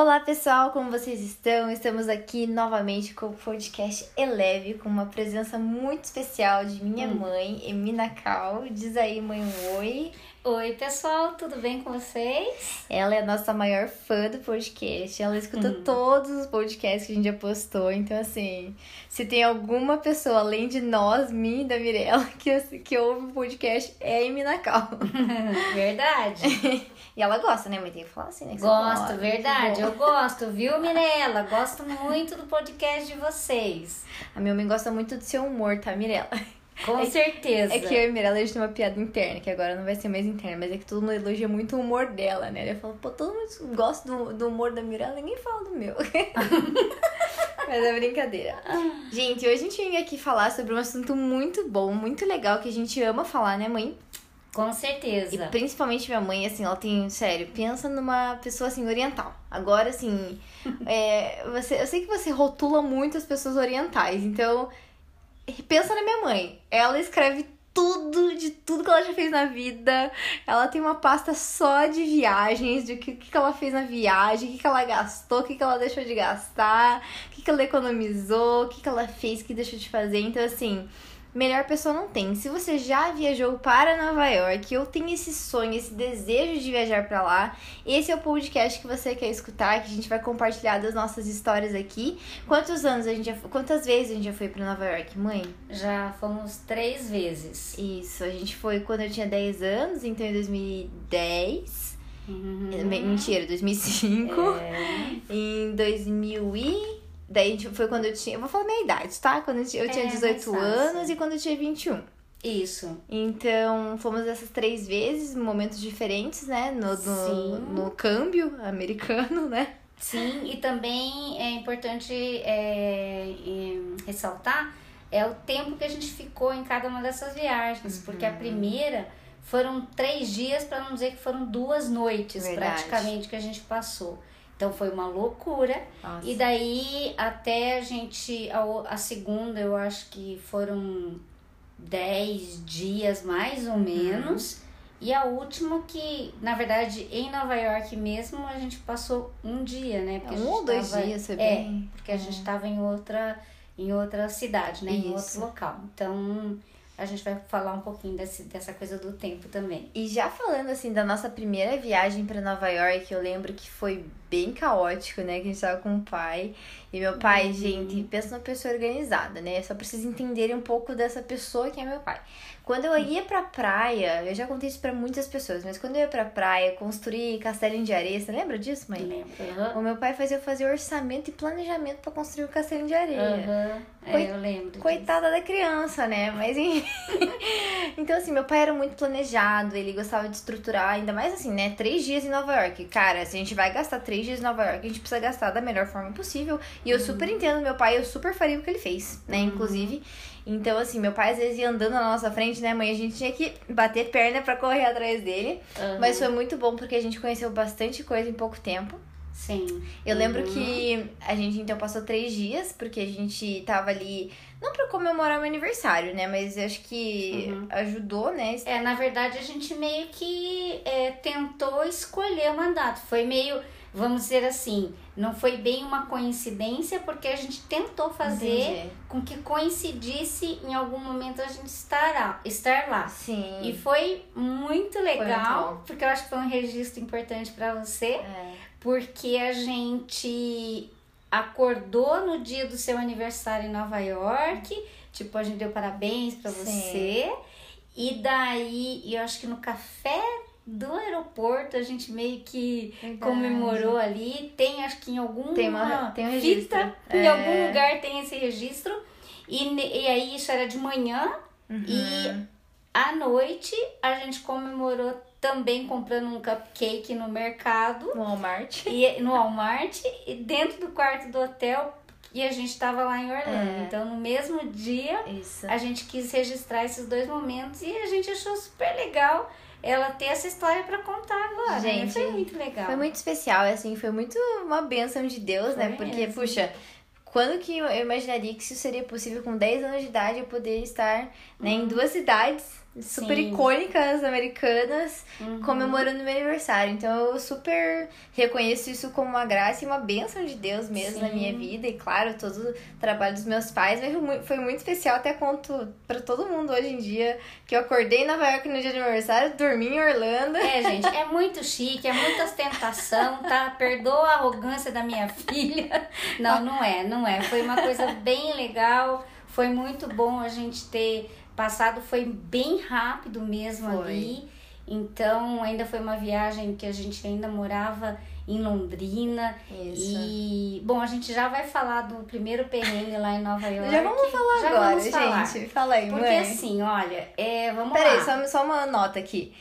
Olá pessoal, como vocês estão? Estamos aqui novamente com o podcast Eleve, com uma presença muito especial de minha Hum. mãe, Emina Cal. Diz aí, mãe, um oi. Oi, pessoal, tudo bem com vocês? Ela é a nossa maior fã do podcast. Ela escuta Hum. todos os podcasts que a gente já postou. Então, assim, se tem alguma pessoa além de nós, mim e da Mirella, que, que ouve o podcast, é a Emina Cal. Verdade. E ela gosta, né, mãe? Tem que falar assim, né? Gosto, verdade. Eu gosto, viu, Mirella? Gosto muito do podcast de vocês. A minha mãe gosta muito do seu humor, tá, Mirella? Com É- certeza. É que eu e a Mirella, a gente tem uma piada interna, que agora não vai ser mais interna, mas é que todo mundo elogia muito o humor dela, né? Ela fala, pô, todo mundo gosta do, do humor da Mirella, ninguém fala do meu. mas é brincadeira. Gente, hoje a gente vem aqui falar sobre um assunto muito bom, muito legal, que a gente ama falar, né, mãe? Com E certeza. principalmente minha mãe, assim, ela tem, sério, pensa numa pessoa, assim, oriental. Agora, assim, é, você, eu sei que você rotula muito as pessoas orientais, então, pensa na minha mãe. Ela escreve tudo, de tudo que ela já fez na vida. Ela tem uma pasta só de viagens, de o que, que ela fez na viagem, o que, que ela gastou, o que, que ela deixou de gastar, o que, que ela economizou, o que, que ela fez, que deixou de fazer. Então, assim, melhor pessoa não tem. Se você já viajou para Nova York, eu tenho esse sonho, esse desejo de viajar para lá, esse é o podcast que você quer escutar, que a gente vai compartilhar das nossas histórias aqui. Quantos anos a gente já, quantas vezes a gente já foi para Nova York, mãe? Já fomos três vezes. Isso, a gente foi quando eu tinha 10 anos, então em 2010. Uhum. Me- Mentira, 2005. É. Em 2000 e... Daí gente- foi quando eu tinha... Eu vou falar minha idade, tá? Quando eu tinha, eu tinha É, mais 18 fácil. anos e quando eu tinha 21. Isso. Então, fomos essas três vezes, momentos diferentes, né? No, no, no câmbio americano, né? Sim, e também é importante é, ressaltar é o tempo que a gente ficou em cada uma dessas viagens, Uhum. porque a primeira foram três dias, para não dizer que foram duas noites Verdade. praticamente que a gente passou. Então foi uma loucura. Nossa. E daí até a gente, a, a segunda eu acho que foram dez dias mais Uhum. ou menos. E a última que, na verdade, em Nova York mesmo, a gente passou um dia, né? Porque um ou dois tava- dias, foi É, bem... porque a gente estava em outra, em outra cidade, né? Em Isso. outro local. Então, a gente vai falar um pouquinho desse, dessa coisa do tempo também. E já falando assim da nossa primeira viagem para Nova York, eu lembro que foi bem caótico, né? Que a gente tava com o pai. E meu pai, Uhum. gente, pensa numa pessoa organizada, né? Só precisa entenderem um pouco dessa pessoa que é meu pai. Quando eu ia pra praia, eu já contei isso pra muitas pessoas, mas quando eu ia pra praia, construir castelinho de areia, você lembra disso, mãe? Lembro. Aham. O meu pai fazia eu fazer orçamento e planejamento pra construir o castelinho de areia. É, Coi- eu lembro. disso. Coitada da criança, né? Mas enfim. então, assim, meu pai era muito planejado, ele gostava de estruturar, ainda mais assim, né? Três dias em Nova York. Cara, se a gente vai gastar três em Nova York, a gente precisa gastar da melhor forma possível. E eu super entendo meu pai, eu super faria o que ele fez, né? Inclusive. Então, assim, meu pai às vezes ia andando na nossa frente, né, mãe? A gente tinha que bater perna pra correr atrás dele. Aham. Mas foi muito bom porque a gente conheceu bastante coisa em pouco tempo. Sim. Eu lembro Uhum. que a gente então passou três dias, porque a gente tava ali, não pra comemorar meu aniversário, né? Mas eu acho que Uhum. ajudou, né? É, na verdade, a gente meio que é, tentou escolher o mandato. Foi meio, vamos dizer assim, não foi bem uma coincidência, porque a gente tentou fazer Entendi. com que coincidisse em algum momento a gente estará, estar lá. Sim. E foi muito legal, muito bom. porque eu acho que foi um registro importante para você, É. porque a gente acordou no dia do seu aniversário em Nova York, tipo, a gente deu parabéns para você. E daí, eu acho que no café do aeroporto a gente meio que Verdade. comemorou ali. Tem, acho que em alguma Tem uma- tem um fita, registro. em É. algum lugar tem esse registro. E, e aí, isso era de manhã. Uhum. E à noite a gente comemorou também comprando um cupcake no mercado No Walmart. e no Walmart e dentro do quarto do hotel e a gente tava lá em Orlando. É. Então no mesmo dia Isso. a gente quis registrar esses dois momentos e a gente achou super legal ela ter essa história pra contar agora. né? Gente, foi muito legal. Foi muito especial, assim, foi muito uma bênção de Deus, né? Foi Porque, mesmo. puxa, quando que eu imaginaria que isso seria possível com 10 anos de idade eu poder estar né, em duas cidades super Sim. icônicas americanas Uhum. comemorando meu aniversário. Então eu super reconheço isso como uma graça e uma bênção de Deus mesmo na Sim. minha vida. E claro, todo o trabalho dos meus pais mas foi mu- foi muito especial. Até conto pra todo mundo hoje em dia que eu acordei em Nova York no dia de aniversário, dormi em Orlando. É, gente, é muito chique, é muita ostentação, tá? Perdoa a arrogância da minha filha. Não, não é, não é. Foi uma coisa bem legal, foi muito bom a gente ter passado, foi bem rápido mesmo Foi. ali. Então, ainda foi uma viagem que a gente ainda morava em Londrina. Isso. E, bom, a gente já vai falar do primeiro perrengue lá em Nova York. Já vamos falar Já agora, vamos falar. gente. Fala aí, Porque mãe. assim, olha, é, vamos Peraí, lá. só, só uma nota aqui.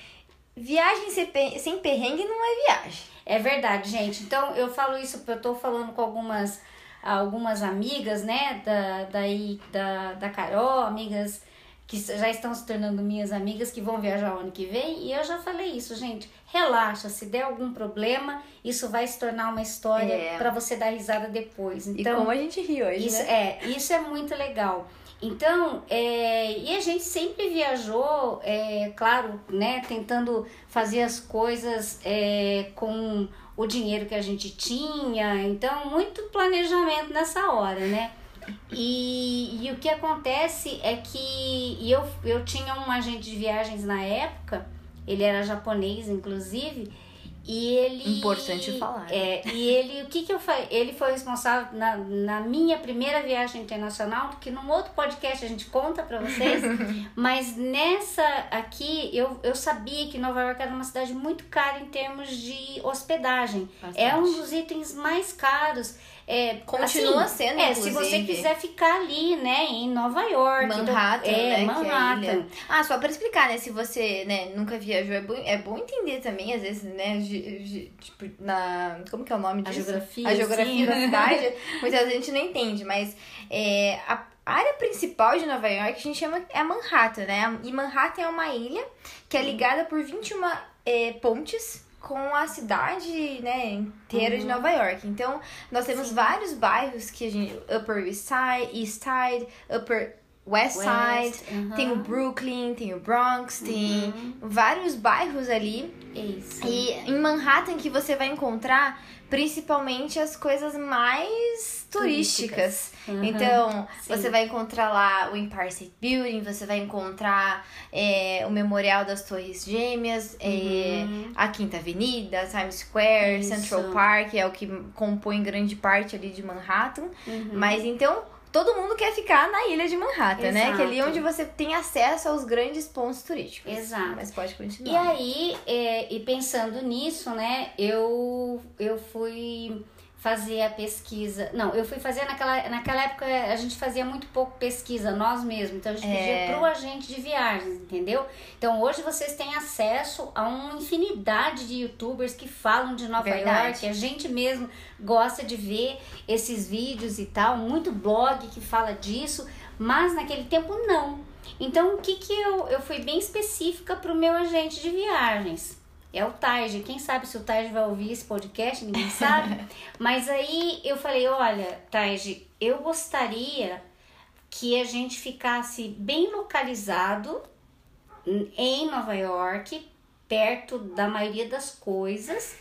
Viagem sem perrengue não é viagem. É verdade, gente. Então eu falo isso porque eu tô falando com algumas algumas amigas, né, da daí da, da Carol, amigas que já estão se tornando minhas amigas que vão viajar o ano que vem, e eu já falei isso, gente. Relaxa, se der algum problema, isso vai se tornar uma história É. pra você dar risada depois. E Então, como a gente ri hoje, isso né? é, isso é muito legal. Então, é, e a gente sempre viajou, é, claro, né, tentando fazer as coisas é, com o dinheiro que a gente tinha. Então, muito planejamento nessa hora, né? E, e o que acontece é que eu, eu tinha um agente de viagens na época, ele era japonês, inclusive, e ele. Importante falar. É, e ele, o que que eu falei? Ele foi responsável na, na minha primeira viagem internacional, que num outro podcast a gente conta pra vocês, mas nessa aqui eu, eu sabia que Nova York era uma cidade muito cara em termos de hospedagem. Bastante. É um dos itens mais caros. É, Continua assim, sendo, É, se você inclusive. quiser ficar ali, né, em Nova York. Manhattan, então, é, né? é a Manhattan. Ah, só pra explicar, né? Se você né, nunca viajou, é bom, é bom entender também, às vezes, né? tipo, na. Como que é o nome A disso? geografia, A geografia sim. da cidade. Muitas vezes a gente não entende, mas é, a área principal de Nova York a gente chama é a Manhattan, né? E Manhattan é uma ilha que é ligada por 21 é, pontes com a cidade, né, inteira de Uhum. Nova York. Então, nós temos Sim. vários bairros que a gente Upper East Side, East Side, Upper West Side, West, aham. tem o Brooklyn, tem o Bronx, tem Uhum. vários bairros ali. Isso. E em Manhattan que você vai encontrar principalmente as coisas mais turísticas. Uhum. Então, Sim. você vai encontrar lá o Empire State Building, você vai encontrar é, o Memorial das Torres Gêmeas, é, Uhum. a Quinta Avenida, Times Square, Isso. Central Park, é o que compõe grande parte ali de Manhattan. Uhum. Mas então, todo mundo quer ficar na ilha de Manhattan, né? Que é ali Exato. onde você tem acesso aos grandes pontos turísticos. Exato. Mas pode E continuar. aí, é, e pensando nisso, né, eu, eu fui fazer a pesquisa. Não, eu fui fazer naquela, naquela época a gente fazia muito pouco pesquisa, nós mesmos. Então a gente É. pedia pro agente de viagens, entendeu? Então hoje vocês têm acesso a uma infinidade de youtubers que falam de Nova Verdade. York. A gente mesmo gosta de ver esses vídeos e tal, muito blog que fala disso, mas naquele tempo não. Então, o que que eu, eu fui bem específica pro meu agente de viagens. É o Taj. Quem sabe se o Taj vai ouvir esse podcast, ninguém sabe. Mas aí eu falei, olha, Taj, eu gostaria que a gente ficasse bem localizado em Nova York, perto da maioria das coisas,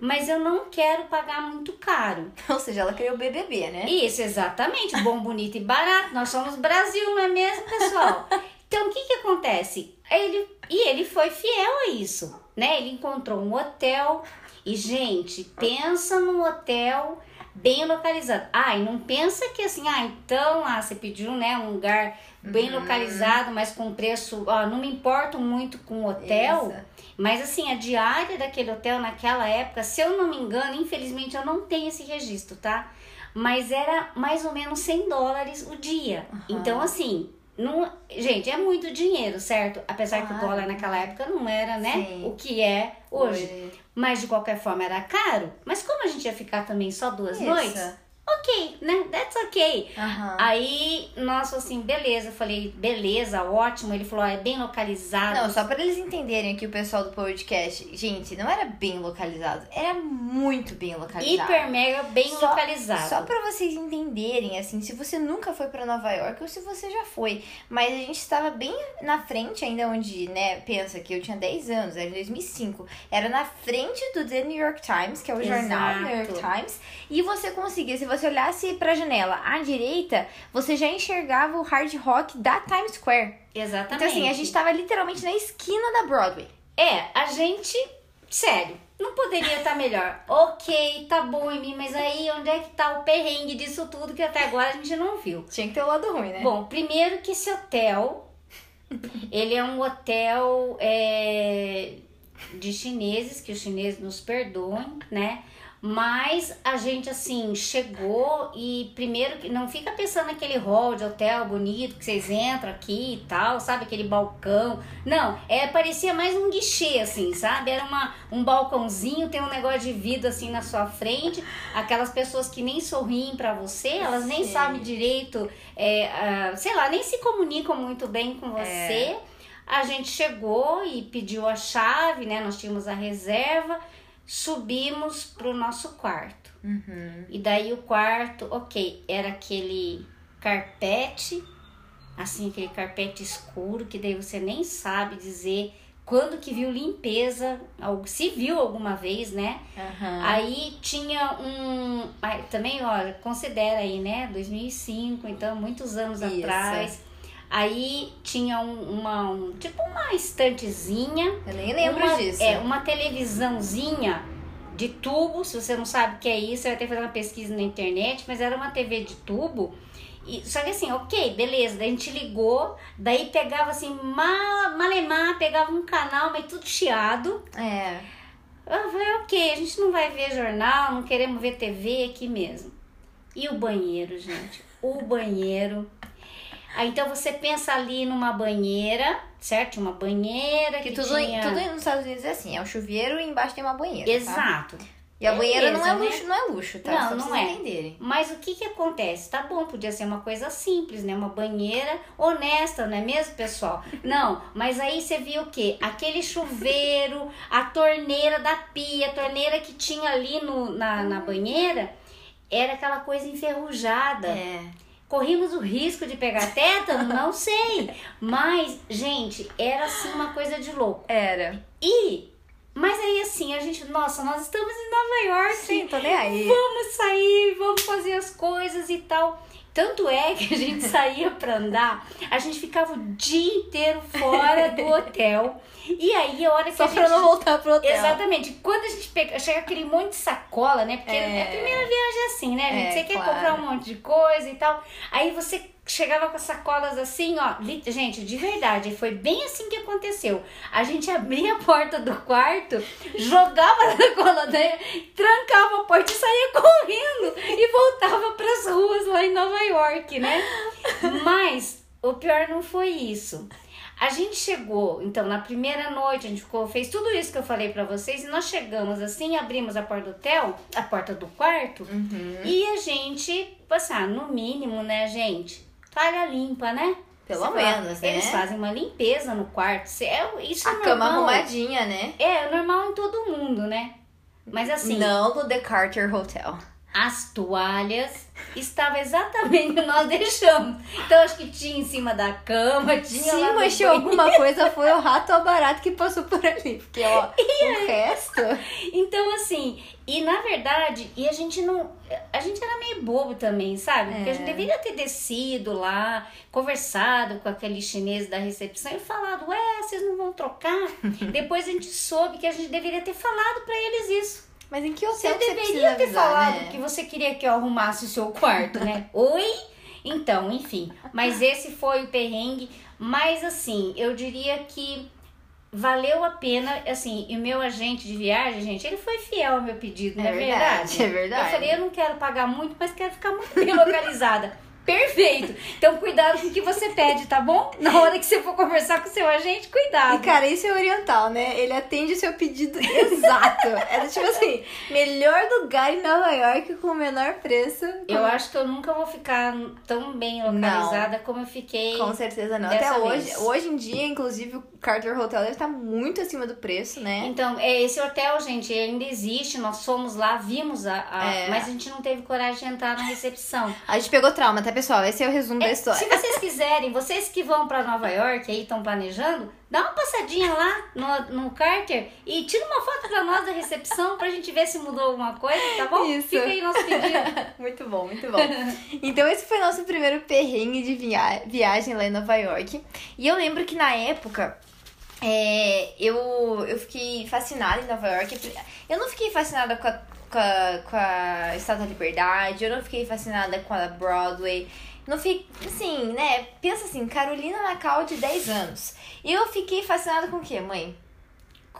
mas eu não quero pagar muito caro. Ou seja, ela criou o BBB, né? Isso, exatamente. Bom, bonito e barato. Nós somos Brasil, não é mesmo, pessoal? Então, o que que acontece? Ele, e ele foi fiel a isso, né? Ele encontrou um hotel e, gente, pensa num hotel bem localizado. Ah, e não pensa que assim, ah, então, ah, você pediu, né, um lugar bem localizado, mas com preço, ó, não me importo muito com o hotel, Isso. mas assim, a diária daquele hotel naquela época, se eu não me engano, infelizmente eu não tenho esse registro, tá? Mas era mais ou menos 100 dólares o dia. Então, assim, não, gente, é muito dinheiro, certo? Apesar que o Claro. dólar naquela época não era, né? Sim. O que é hoje. Mas de qualquer forma era caro. Mas como a gente ia ficar também só duas Isso. noites, ok, né? That's ok. Aham. Aí, nossa, assim, beleza. Eu falei, beleza, ótimo. Ele falou, ó, é bem localizado. Não, só pra eles entenderem aqui o pessoal do podcast. Gente, não era bem localizado, era muito bem localizado. Hiper mega bem Só- localizado. Só pra vocês entenderem, assim, se você nunca foi pra Nova York ou se você já foi. Mas a gente estava bem na frente ainda onde, né, pensa que eu tinha 10 anos, era em 2005. Era na frente do The New York Times, que é o jornal New York Exato. Times. E você conseguia, se você olhasse pra janela à direita, você já enxergava o hard rock da Times Square. Exatamente. Então, assim, a gente tava literalmente na esquina da Broadway. É, a gente, sério, não poderia estar melhor. Ok, tá bom em mim, mas aí onde é que tá o perrengue disso tudo que até agora a gente não viu? Tinha que ter o lado ruim, né? Bom, primeiro que esse hotel, ele é um hotel é, de chineses, que os chineses nos perdoem, né? Mas a gente, assim, chegou e primeiro que não fica pensando naquele hall de hotel bonito que vocês entram aqui e tal, sabe? Aquele balcão. Não, é, parecia mais um guichê, assim, sabe? Era uma, um balcãozinho, tem um negócio de vidro assim na sua frente. Aquelas pessoas que nem sorriem pra você, elas nem sabem direito, é, ah, sei lá, nem se comunicam muito bem com você. A gente chegou e pediu a chave, né? Nós tínhamos a reserva, subimos pro nosso quarto. Uhum. E daí o quarto, ok, era aquele carpete, assim, aquele carpete escuro, que daí você nem sabe dizer quando que viu limpeza, se viu alguma vez, né? Aham. Aí tinha um. Também, olha, considera aí, né? 2005, então muitos anos Isso. atrás. Aí tinha um, uma. um- tipo uma estantezinha. Eu nem lembro uma, disso. É, uma televisãozinha de tubo. Se você não sabe o que é isso, você vai ter que fazer uma pesquisa na internet. Mas era uma TV de tubo. E, só que assim, ok, beleza. Daí a gente ligou. Daí pegava assim, mal, malemar, pegava um canal, mas tudo chiado. É. Eu falei, ok, a gente não vai ver jornal, não queremos ver TV aqui mesmo. E o banheiro, gente? O banheiro. Aí então você pensa ali numa banheira, certo? Uma banheira que, Que tudo, tinha... tudo nos Estados Unidos é assim, é um chuveiro e embaixo tem uma banheira. tá? Exato. E a banheira não é né? luxo, não é luxo, tá? Não, Só não é. entenderem. Mas o que que acontece? Tá bom, podia ser uma coisa simples, né? Uma banheira honesta, não é mesmo, pessoal? Não, mas aí você viu o quê? Aquele chuveiro, a torneira da pia, a torneira que tinha ali no, na, na banheira, era aquela coisa enferrujada. É. Corrimos o risco de pegar tétano? Não sei. Mas, gente, era assim uma coisa de louco. Era. E, mas aí assim, a gente, nossa, nós estamos em Nova York. Sim, tô nem aí. Vamos sair, vamos fazer as coisas e tal. Tanto é que a gente saía pra andar, a gente ficava o dia inteiro fora do hotel. E aí, a hora que Só a pra gente não voltar pro hotel. Exatamente. Quando a gente pega, chega aquele monte de sacola, né? Porque É. a primeira viagem é assim, né, gente? É, você quer claro. comprar um monte de coisa e tal. Aí você chegava com as sacolas assim, ó. Gente, de verdade, foi bem assim que aconteceu. A gente abria a porta do quarto, jogava a sacola trancava a porta e saía correndo e voltava pras ruas lá em Nova York, né? Mas o pior não foi isso. A gente chegou, então, na primeira noite, a gente ficou, fez tudo isso que eu falei pra vocês, e nós chegamos assim, abrimos a porta do hotel, a porta do quarto, Uhum. e a gente, assim, ah, no mínimo, né, gente? Toalha limpa, né? Pelo Você fala, menos, né? Eles fazem uma limpeza no quarto. É, isso A é cama normal. arrumadinha, né? É, é normal em todo mundo, né? Mas assim, Não no The Carter Hotel. as toalhas estavam exatamente onde nós deixamos. Então acho que tinha em cima da cama, tinha Se no mexeu banheiro. alguma coisa, foi o rato ou o barato que passou por ali. Porque, ó, o resto... Então, assim, e na verdade, e a gente não. A gente era meio bobo também, sabe? Porque a gente É. deveria ter descido lá, conversado com aquele chinês da recepção e falado, ué, vocês não vão trocar? Depois a gente soube que a gente deveria ter falado pra eles isso. Mas em que Você hotel que você deveria ter avisar, falado né? que você queria que eu arrumasse o seu quarto, né? Oi? Então, enfim. Mas esse foi o perrengue. Mas, assim, eu diria que valeu a pena. Assim, e o meu agente de viagem, gente, ele foi fiel ao meu pedido, É não é verdade, verdade? é verdade. Eu falei, eu não quero pagar muito, mas quero ficar muito bem localizada. Perfeito. Então, cuidado com o que você pede, tá bom? Na hora que você for conversar com o seu agente, cuidado. E, cara, isso é oriental, né? Ele atende o seu pedido exato. é tipo assim, melhor lugar em Nova York com o menor preço. Eu acho que eu nunca vou ficar tão bem localizada não. como eu fiquei. Com certeza não. Até hoje, vez. hoje em dia, inclusive, o Carter Hotel deve estar muito acima do preço, né? Então, é, esse hotel, gente, ainda existe. Nós fomos lá, vimos a. a é. Mas a gente não teve coragem de entrar na recepção. A gente pegou trauma, tá, pessoal? Esse é o resumo é, da história. Se vocês quiserem, vocês que vão para Nova York aí estão planejando, dá uma passadinha lá no, no Carter e tira uma foto pra nós da recepção pra gente ver se mudou alguma coisa, tá bom? Isso. Fica aí nosso pedido. muito bom, muito bom. Então esse foi nosso primeiro perrengue de via viagem lá em Nova York. E eu lembro que na época é, eu, eu fiquei fascinada em Nova York. Eu não fiquei fascinada com a, com a, com a Estátua da Liberdade, eu não fiquei fascinada com a Broadway. Não fiquei, assim, né? Pensa assim, Carolina Nacal de 10 anos. E eu fiquei fascinada com o quê, mãe?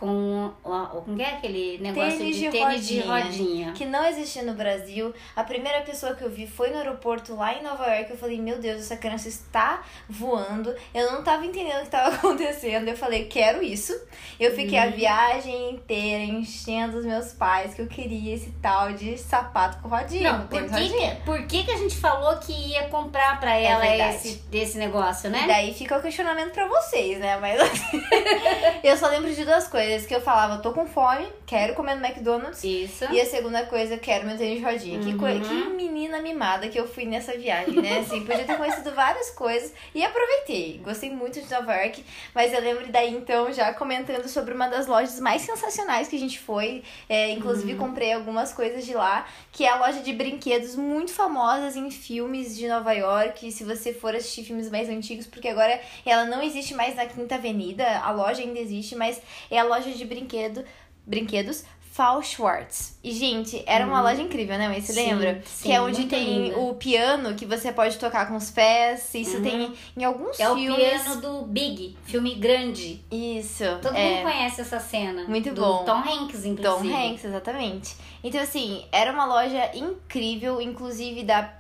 Com o que é aquele negócio tênis de, de tênis rodinha, de rodinha. Que não existia no Brasil. A primeira pessoa que eu vi foi no aeroporto lá em Nova York. Eu falei, meu Deus, essa criança está voando. Eu não tava entendendo o que estava acontecendo. Eu falei, quero isso. Eu fiquei hum. a uhum. viagem inteira enchendo os meus pais que eu queria esse tal de sapato com rodinha. Não, por que, que, por que, que a gente falou que ia comprar pra é ela é esse, desse negócio, né? E daí fica o questionamento pra vocês, né? Mas eu só lembro de duas coisas coisas que eu falava, tô com fome, quero comer no McDonald's. Isso. E a segunda coisa, quero meu tênis de rodinha. Uhum. Que, que menina mimada que eu fui nessa viagem, né? Assim, podia ter conhecido várias coisas e aproveitei. Gostei muito de Nova York, mas eu lembro daí então já comentando sobre uma das lojas mais sensacionais que a gente foi. É, inclusive, uhum. comprei algumas coisas de lá, que é a loja de brinquedos muito famosas em filmes de Nova York. Se você for assistir filmes mais antigos, porque agora ela não existe mais na Quinta Avenida, a loja ainda existe, mas é a loja de brinquedo, brinquedos Fall Schwartz. E, gente, era uma hum. loja incrível, né? Mas você sim, lembra? Sim, que é onde tem linda. o piano que você pode tocar com os pés. Isso uhum. tem em alguns é filmes. É o piano do Big, filme grande. Isso. Todo é. mundo conhece essa cena. Muito bom. Tom Hanks, inclusive. Tom Hanks, exatamente. Então, assim, era uma loja incrível, inclusive da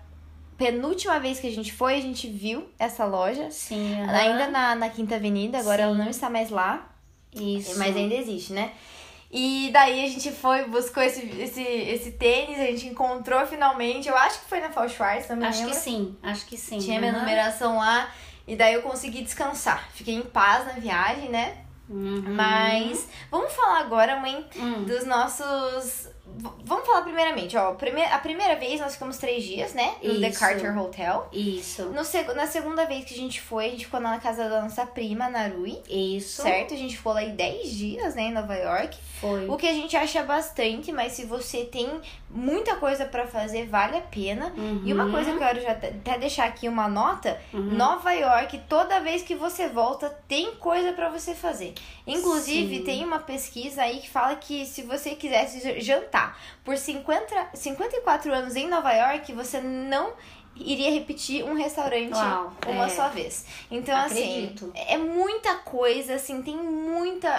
penúltima vez que a gente foi, a gente viu essa loja. Sim. Uhum. Ainda na, na Quinta Avenida, agora Sim. ela não está mais lá. Isso. Mas ainda existe, né? E daí a gente foi, buscou esse, esse, esse tênis, a gente encontrou finalmente. Eu acho que foi na Fall Schwarz também. Acho que sim, acho que sim. Tinha uhum. minha numeração lá. E daí eu consegui descansar. Fiquei em paz na viagem, né? Uhum. Mas vamos falar agora, mãe, uhum. dos nossos Vamos falar primeiramente, ó. a primeira vez nós ficamos três dias, né? No The Carter Hotel. Isso. No seg na segunda vez que a gente foi, a gente ficou na casa da nossa prima, Narui. Isso. Certo? A gente ficou lá aí dez dias, né, em Nova York. Foi. O que a gente acha bastante, mas se você tem muita coisa para fazer, vale a pena. Uhum. E uma coisa que eu quero já até deixar aqui uma nota: uhum. Nova York, toda vez que você volta, tem coisa para você fazer. Inclusive, Sim. tem uma pesquisa aí que fala que se você quisesse jantar por 50, 54 anos em Nova York, você não iria repetir um restaurante Uau, uma é. só vez. Então, assim, Acredito. assim, é muita coisa, assim, tem muita,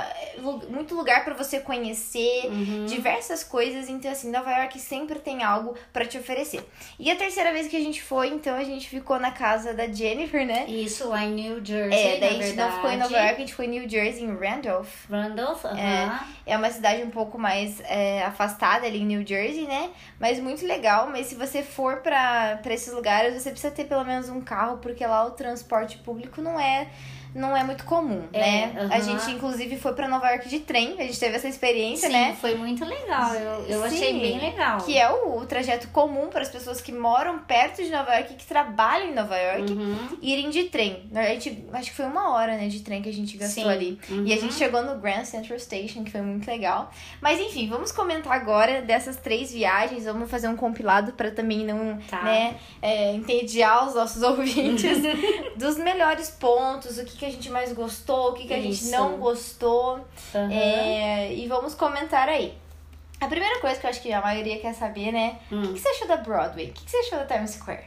muito lugar para você conhecer, uhum. diversas coisas. Então, assim, Nova York sempre tem algo para te oferecer. E a terceira vez que a gente foi, então, a gente ficou na casa da Jennifer, né? Isso, lá em New Jersey. É, daí a gente não ficou em Nova York, a gente foi em New Jersey, em Randolph. Randolph, é, é uma cidade um pouco mais é, afastada ali em New Jersey, né? Mas muito legal. Mas se você for para esses lugares, lugares você precisa ter pelo menos um carro, porque lá o transporte público não é não é muito comum, é, né? Uh -huh. A gente, inclusive, foi para Nova York de trem, a gente teve essa experiência, Sim, né? foi muito legal, eu, eu Sim, achei bem legal. Que é o, o, trajeto comum para as pessoas que moram perto de Nova York que trabalham em Nova York uhum. irem de trem. A gente, acho que foi uma hora, né, de trem que a gente gastou Sim. ali. Uhum. E a gente uhum. chegou no Grand Central Station, que foi muito legal. Mas enfim, vamos comentar agora dessas três viagens, vamos fazer um compilado para também não, tá. né, é, entediar os nossos ouvintes dos melhores pontos, o que, que a gente mais gostou o que, que a gente não gostou. Uhum. É, e vamos comentar aí. A primeira coisa que eu acho que a maioria quer saber, né? Hum. O que, que você achou da Broadway? O que, que você achou da Times Square?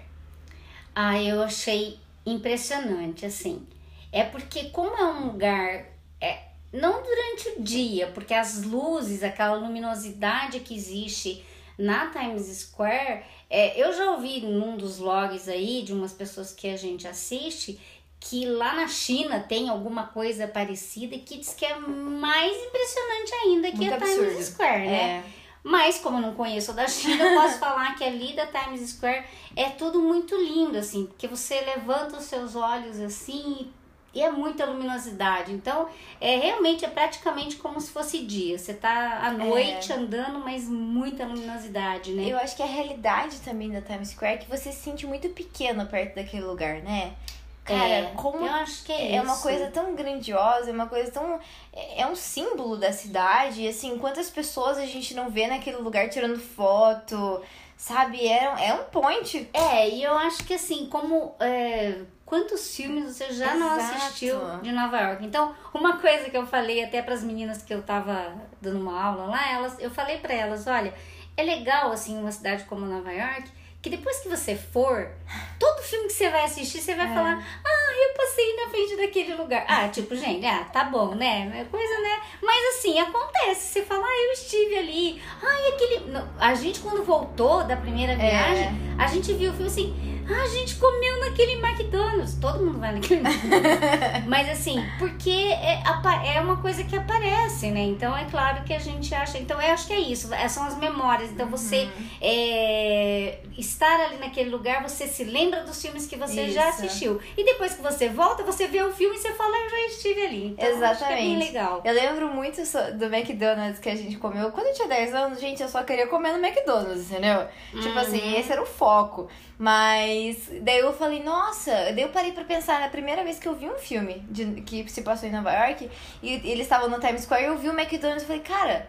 Ah, eu achei impressionante, assim. É porque como é um lugar... É, não durante o dia, porque as luzes, aquela luminosidade que existe na Times Square, é, eu já ouvi num dos vlogs aí de umas pessoas que a gente assiste que lá na China tem alguma coisa parecida que diz que é mais impressionante ainda que Muito a absurdo. Times Square, né? É. Mas como eu não conheço da China, eu posso falar que ali da Times Square é tudo muito lindo, assim, porque você levanta os seus olhos assim e é muita luminosidade. Então, é realmente é praticamente como se fosse dia. Você tá à noite andando, mas muita luminosidade, né? Eu acho que a realidade também da Times Square é que você se sente muito pequeno perto daquele lugar, né? Cara, é, como eu acho que é, é uma coisa tão grandiosa, é uma coisa tão. É é um símbolo da cidade. E assim, quantas pessoas a gente não vê naquele lugar tirando foto, sabe? É, é um point. É, e eu acho que assim, como. é, quantos filmes você já não Exato. assistiu de Nova York? Então, uma coisa que eu falei até para as meninas que eu tava dando uma aula lá, elas, eu falei para elas: olha, é legal, assim, uma cidade como Nova York. Que depois que você for, todo filme que você vai assistir, você vai É. falar: Ah, eu passei na frente daquele lugar. Ah, tipo, gente, ah, tá bom, né? É coisa, né? Mas assim, acontece. Você fala: Ah, eu estive ali. Ah, e aquele. A gente, quando voltou da primeira viagem, a gente viu o filme assim, ah, a gente comeu naquele McDonald's. Todo mundo vai naquele McDonald's. Mas assim, porque é, é uma coisa que aparece, né? Então é claro que a gente acha. Então eu acho que é isso, é- são as memórias. Então você é, estar ali naquele lugar, você se lembra dos filmes que você já Isso. assistiu. E depois que você volta, você vê o filme e você fala, eu já estive ali. Então, Acho que é bem Exatamente. legal. Eu lembro muito do McDonald's que a gente comeu. Quando eu tinha 10 anos, gente, eu só queria comer no McDonald's, entendeu? Tipo assim, Uhum. esse era o foco. Mas daí eu falei, nossa, daí eu parei pra pensar na primeira vez que eu vi um filme de, que se passou em Nova York e eles estavam no Times Square e eu vi o McDonald's e falei, cara,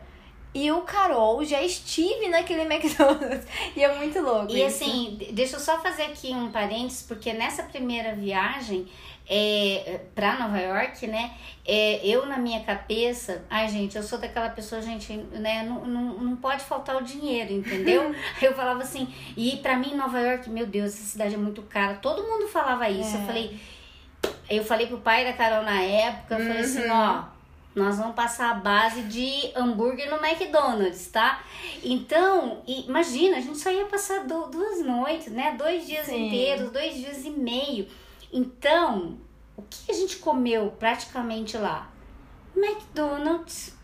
eu, Carol, já estive naquele McDonald's. E é muito louco. E isso. assim, de- deixa eu só fazer aqui um parênteses, porque nessa primeira viagem é, pra Nova York, né? É, eu na minha cabeça, ai gente, eu sou daquela pessoa, gente, né? Não, não, não pode faltar o dinheiro, entendeu? eu falava assim, e pra mim Nova York, meu Deus, essa cidade é muito cara. Todo mundo falava isso. Eu É. falei, eu falei pro pai da Carol na época, eu falei assim, Uhum. ó. Nós vamos passar a base de hambúrguer no McDonald's, tá? Então, imagina, a gente só ia passar du- duas noites, né? Dois dias Sim. inteiros, dois dias e meio. Então, o que a gente comeu praticamente lá? McDonald's.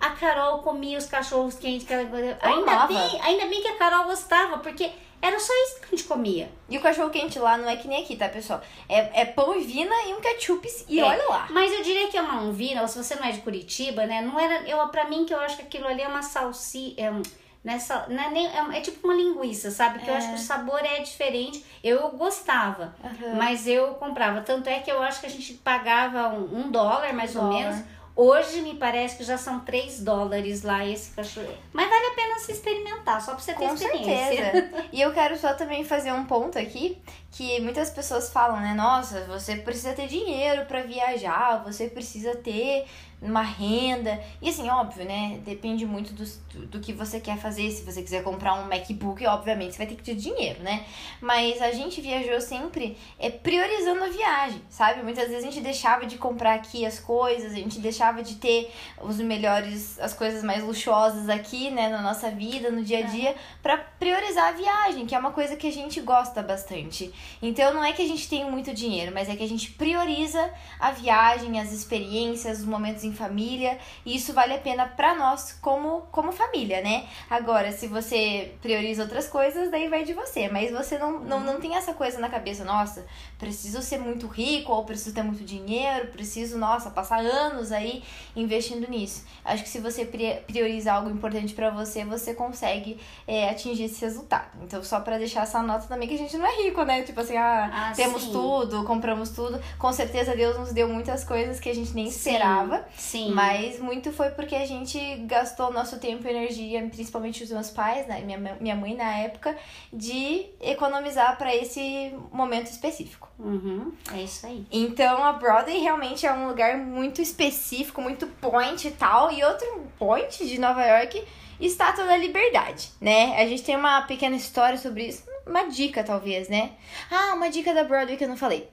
A Carol comia os cachorros quentes que ela ainda bem, ainda bem que a Carol gostava, porque era só isso que a gente comia. E o cachorro quente lá não é que nem aqui, tá, pessoal? É, é pão e vina e um ketchup e É. olha lá. Mas eu diria que é uma Anvina, ou se você não é de Curitiba, né? Não era. Eu, pra mim, que eu acho que aquilo ali é uma salsi. É, um- é, sal- não é, nem- é, é tipo uma linguiça, sabe? Que eu É. acho que o sabor é diferente. Eu gostava, Aham. mas eu comprava. Tanto é que eu acho que a gente pagava um, um dólar, mais ou Dólar. menos. Hoje me parece que já são 3 dólares lá esse cachorro. Mas vale a pena se experimentar, só pra você ter Com experiência. certeza. E eu quero só também fazer um ponto aqui, que muitas pessoas falam, né? Nossa, você precisa ter dinheiro pra viajar, você precisa ter uma renda. E assim, óbvio, né? Depende muito do, do que você quer fazer. Se você quiser comprar um MacBook, obviamente, você vai ter que ter dinheiro, né? Mas a gente viajou sempre é, priorizando a viagem, sabe? Muitas vezes a gente deixava de comprar aqui as coisas, a gente deixava de ter os melhores, as coisas mais luxuosas aqui, né, na nossa vida, no dia a dia, pra priorizar a viagem, que é uma coisa que a gente gosta bastante. Então não é que a gente tem muito dinheiro, mas é que a gente prioriza a viagem, as experiências, os momentos em família, e isso vale a pena pra nós como, como família, né? Agora, se você prioriza outras coisas, daí vai de você, mas você não, não, não tem essa coisa na cabeça, nossa, preciso ser muito rico, ou preciso ter muito dinheiro, preciso, nossa, passar anos aí investindo nisso. Acho que se você pri- priorizar algo importante pra você, você consegue é, atingir esse resultado. Então, só pra deixar essa nota também que a gente não é rico, né? Tipo assim, ah, Ah, temos sim. tudo, compramos tudo. Com certeza Deus nos deu muitas coisas que a gente nem esperava. Sim. Mas muito foi porque a gente gastou nosso tempo e energia, principalmente os meus pais, né, minha, minha mãe na época, de economizar pra esse momento específico. Uhum, é isso aí. Então a Broadway realmente é um lugar muito específico, muito point e tal. E outro point de Nova York, Estátua da Liberdade, né? A gente tem uma pequena história sobre isso, uma dica talvez, né? Ah, uma dica da Broadway que eu não falei.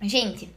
Gente,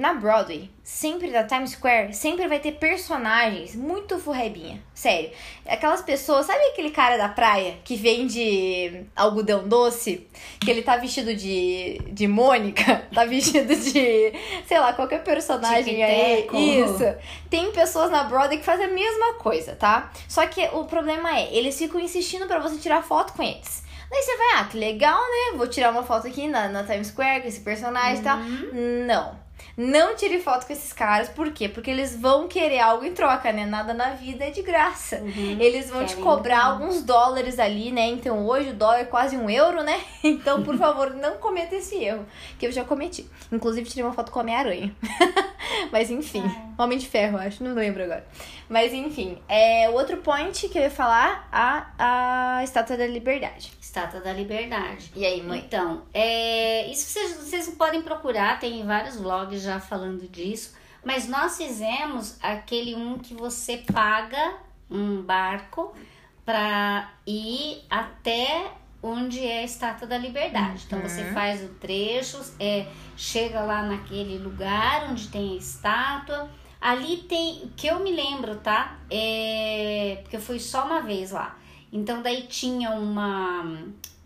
na Broadway, sempre da Times Square, sempre vai ter personagens muito furrebinha. Sério. Aquelas pessoas, sabe aquele cara da praia que vende algodão doce? Que ele tá vestido de, de Mônica, tá vestido de, sei lá, qualquer personagem aí. Isso. Tem pessoas na Broadway que fazem a mesma coisa, tá? Só que o problema é, eles ficam insistindo para você tirar foto com eles. Daí você vai, ah, que legal, né? Vou tirar uma foto aqui na, na Times Square com esse personagem e tal. Uhum. Não. Não tire foto com esses caras, por quê? Porque eles vão querer algo em troca, né? Nada na vida é de graça. Uhum. Eles vão te cobrar então. alguns dólares ali, né? Então hoje o dólar é quase um euro, né? Então, por favor, não cometa esse erro, que eu já cometi. Inclusive, tirei uma foto com a Homem-Aranha. Mas enfim, Homem de Ferro, acho, não lembro agora. Mas enfim, é, o outro point que eu ia falar, a, a Estátua da Liberdade. Estátua da Liberdade. E aí, mãe? Então, é, isso vocês, vocês podem procurar, tem vários vlogs já falando disso. Mas nós fizemos aquele um que você paga um barco para ir até onde é a Estátua da Liberdade. Então você Uhum. faz o trecho, é, chega lá naquele lugar onde tem a estátua. Ali tem, o que eu me lembro, tá? É, porque eu fui só uma vez lá. Então daí tinha uma,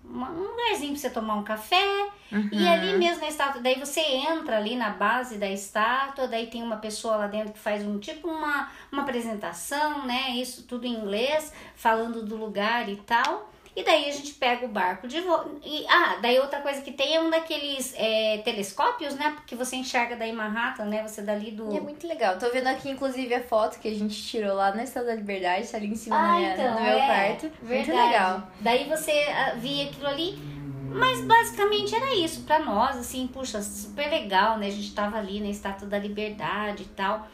uma- um lugarzinho pra você tomar um café. E Uhum. ali mesmo na estátua, daí você entra ali na base da estátua, daí tem uma pessoa lá dentro que faz um tipo uma, uma apresentação, né? Isso tudo em inglês, falando do lugar e tal. E daí a gente pega o barco de volta. E, ah, daí outra coisa que tem é um daqueles é, telescópios, né? Porque você enxerga daí Manhattan, né? Você dali do. E é muito legal. Tô vendo aqui, inclusive, a foto que a gente tirou lá na Estátua da Liberdade, tá ali em cima Ah, na minha- então, no meu é, quarto. Verdade. Muito legal. Daí você ah, via aquilo ali. Mas basicamente era isso pra nós, assim, puxa, super legal, né? A gente tava ali na Estátua da Liberdade e tal.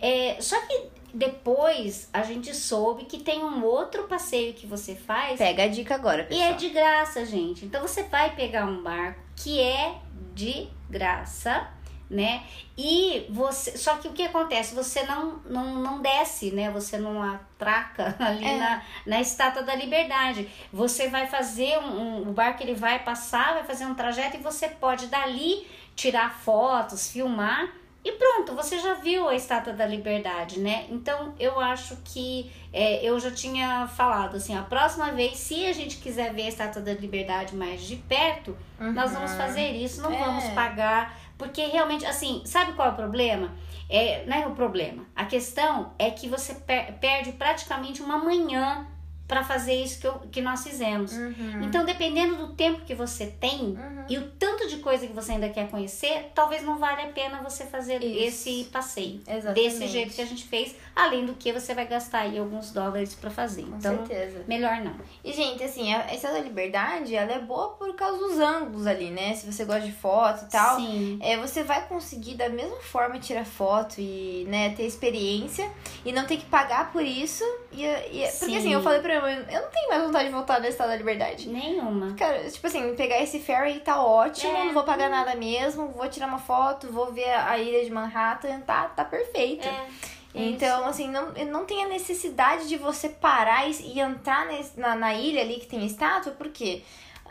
É, só que depois a gente soube que tem um outro passeio que você faz Pega a dica agora, e pessoal. é de graça, gente. Então você vai pegar um barco que é de graça, né? E você. Só que o que acontece? Você não, não, não desce, né? Você não atraca ali É. na, na Estátua da Liberdade. Você vai fazer um, um. O barco ele vai passar, vai fazer um trajeto e você pode dali tirar fotos, filmar. E pronto, você já viu a Estátua da Liberdade, né? Então eu acho que é, eu já tinha falado assim, a próxima vez, se a gente quiser ver a Estátua da Liberdade mais de perto, nós vamos fazer isso, não Uhum. É. vamos pagar, porque realmente, assim, sabe qual é o problema? É, não é o problema. A questão é que você per- perde praticamente uma manhã para fazer isso que, eu- que nós fizemos. Uhum. Então, dependendo do tempo que você tem Uhum. e o tanto de coisa que você ainda quer conhecer, talvez não valha a pena você fazer Isso. esse passeio. Exatamente. Desse jeito que a gente fez, além do que você vai gastar aí alguns dólares para fazer. Com então, certeza. melhor não. E, gente, assim, a Estátua da Liberdade, ela é boa por causa dos ângulos ali, né? Se você gosta de foto e tal. Sim. É, você vai conseguir da mesma forma tirar foto e né, ter experiência e não ter que pagar por isso. E, e- porque Sim. assim, eu falei pra minha mãe, eu não tenho mais vontade de voltar na Estátua da Liberdade. Nenhuma. Cara, tipo assim, pegar esse ferry tá ótimo, É. não vou pagar nada mesmo, vou tirar uma foto, vou ver a ilha de Manhattan, tá, tá perfeito. É. Então, assim, não, não tem a necessidade de você parar e, e entrar nesse- na, na ilha ali que tem estátua, porque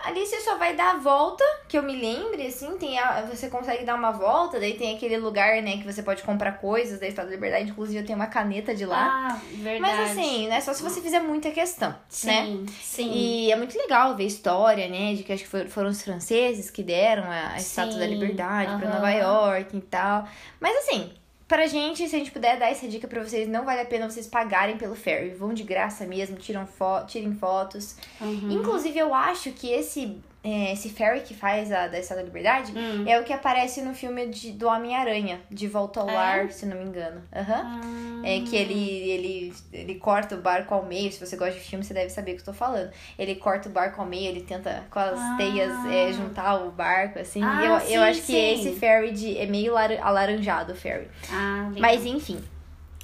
ali você só vai dar a volta, que eu me lembre, assim, tem a, você consegue dar uma volta, daí tem aquele lugar, né, que você pode comprar coisas da Estátua da Liberdade, inclusive eu tenho uma caneta de lá. Ah, verdade. Mas assim, né, só se você fizer muita questão, né? sim, sim. E é muito legal ver história, né? De que acho que for- foram os franceses que deram a, a Estátua da Sim, Liberdade pra aham. Nova York e tal. Mas assim, pra gente, se a gente puder dar essa dica pra vocês, não vale a pena vocês pagarem pelo ferry. Vão de graça mesmo, tiram fo tirem fotos. Uhum. Inclusive, eu acho que esse, é, esse ferry que faz a da Estátua da Liberdade Hum. é o que aparece no filme de, do Homem-Aranha, De Volta ao Ah, Lar, se não me engano. Ah, É que ele, ele, ele corta o barco ao meio. Se você gosta de filme, você deve saber o que eu tô falando. Ele corta o barco ao meio, ele tenta com as Ah. teias é, juntar o barco, assim. Ah, eu, sim, eu acho que sim. esse ferry de, é meio lar- alaranjado, o ferry. Ah. Mas enfim.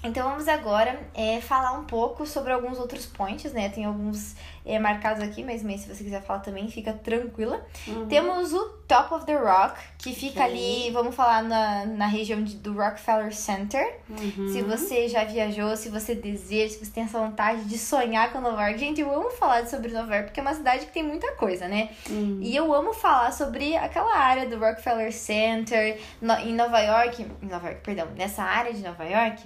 Então vamos agora é, falar um pouco sobre alguns outros points, né? Tem alguns é, marcados aqui, mas, mas se você quiser falar também, fica tranquila. Uhum. Temos o Top of the Rock, que fica ali, vamos falar, na, na região de, do Rockefeller Center. Uhum. Se você já viajou, se você deseja, se você tem essa vontade de sonhar com Nova York. Gente, eu amo falar sobre Nova York porque é uma cidade que tem muita coisa, né? Hum. E eu amo falar sobre aquela área do Rockefeller Center, no- em Nova York, em Nova York, perdão, nessa área de Nova York,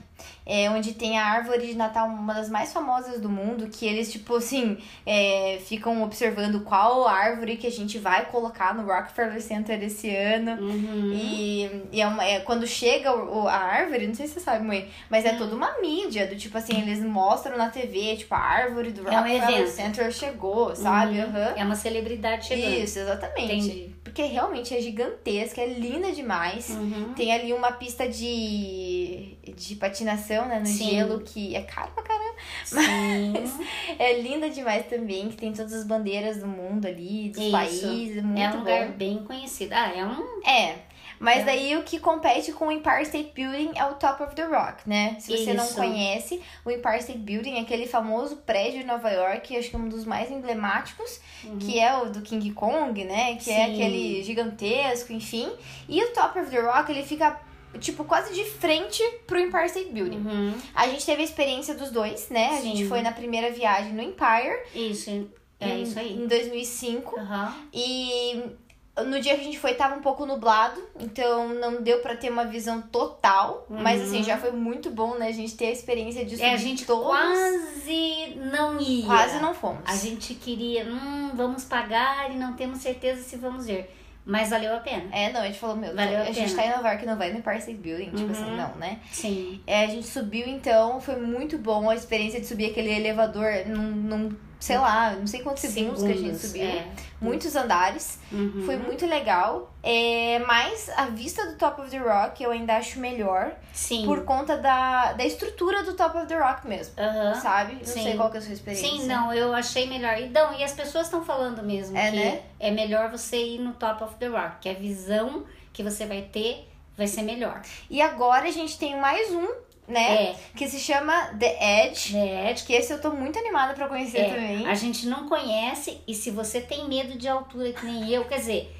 é onde tem a árvore de Natal, uma das mais famosas do mundo, que eles, tipo assim, é, ficam observando qual árvore que a gente vai colocar no Rockefeller Center esse ano. Uhum. E, e é uma, é, quando chega o, o- a árvore, não sei se você sabe, mãe, mas é toda uma mídia, do tipo assim, eles mostram na TV, tipo, a árvore do É um Rockefeller. Center chegou, sabe? Uhum. Aham. É uma celebridade chegando. Isso, exatamente. Entendi. Porque realmente é gigantesca, é linda demais. Uhum. Tem ali uma pista de, de patinação, né, no Sim. gelo, que é caro pra caramba. Sim. É linda demais também, que tem todas as bandeiras do mundo ali, dos Isso. países, é muito é um bom. lugar bem conhecido. Ah, é um. É. Mas É. daí o que compete com o Empire State Building é o Top of the Rock, né? Se você não Isso. conhece, o Empire State Building é aquele famoso prédio de Nova York, acho que é um dos mais emblemáticos, que é o do King Kong, né? Que é Uhum. Sim. aquele gigantesco, enfim. E o Top of the Rock, ele fica, tipo, quase de frente pro Empire State Building. Uhum. A gente teve a experiência dos dois, né? A gente Sim. foi na primeira viagem no Empire. Isso. É em, isso aí. Em 2005. Aham. E no dia que a gente foi tava um pouco nublado, então não deu pra ter uma visão total, mas assim, Uhum. já foi muito bom, né, a gente ter a experiência de subir É, a gente todos. quase não ia. Quase não fomos. A gente queria, hum, vamos pagar e não temos certeza se vamos ir. Mas valeu a pena. É, não, a gente falou, meu, Valeu a a, gente tá em Nova York, não vai no State Building, tipo Uhum. assim, não, né? Sim. É, a gente subiu então, foi muito bom a experiência de subir aquele elevador num, num sei lá, não sei quantos segundos, que a gente subiu. É. Muitos andares. Uhum. Foi muito legal. É, mas a vista do Top of the Rock eu ainda acho melhor. Sim. por conta da, da estrutura do Top of the Rock mesmo, Aham. sabe? Não Sim. sei qual que é a sua experiência. Sim, não, eu achei melhor. Então, e as pessoas estão falando mesmo É, que né? é melhor você ir no Top of the Rock, que a visão que você vai ter vai ser melhor. E agora a gente tem mais um, né? É, Que se chama The Edge. é, Que esse eu tô muito animada pra conhecer É, também. a gente não conhece e se você tem medo de altura que nem eu, quer dizer,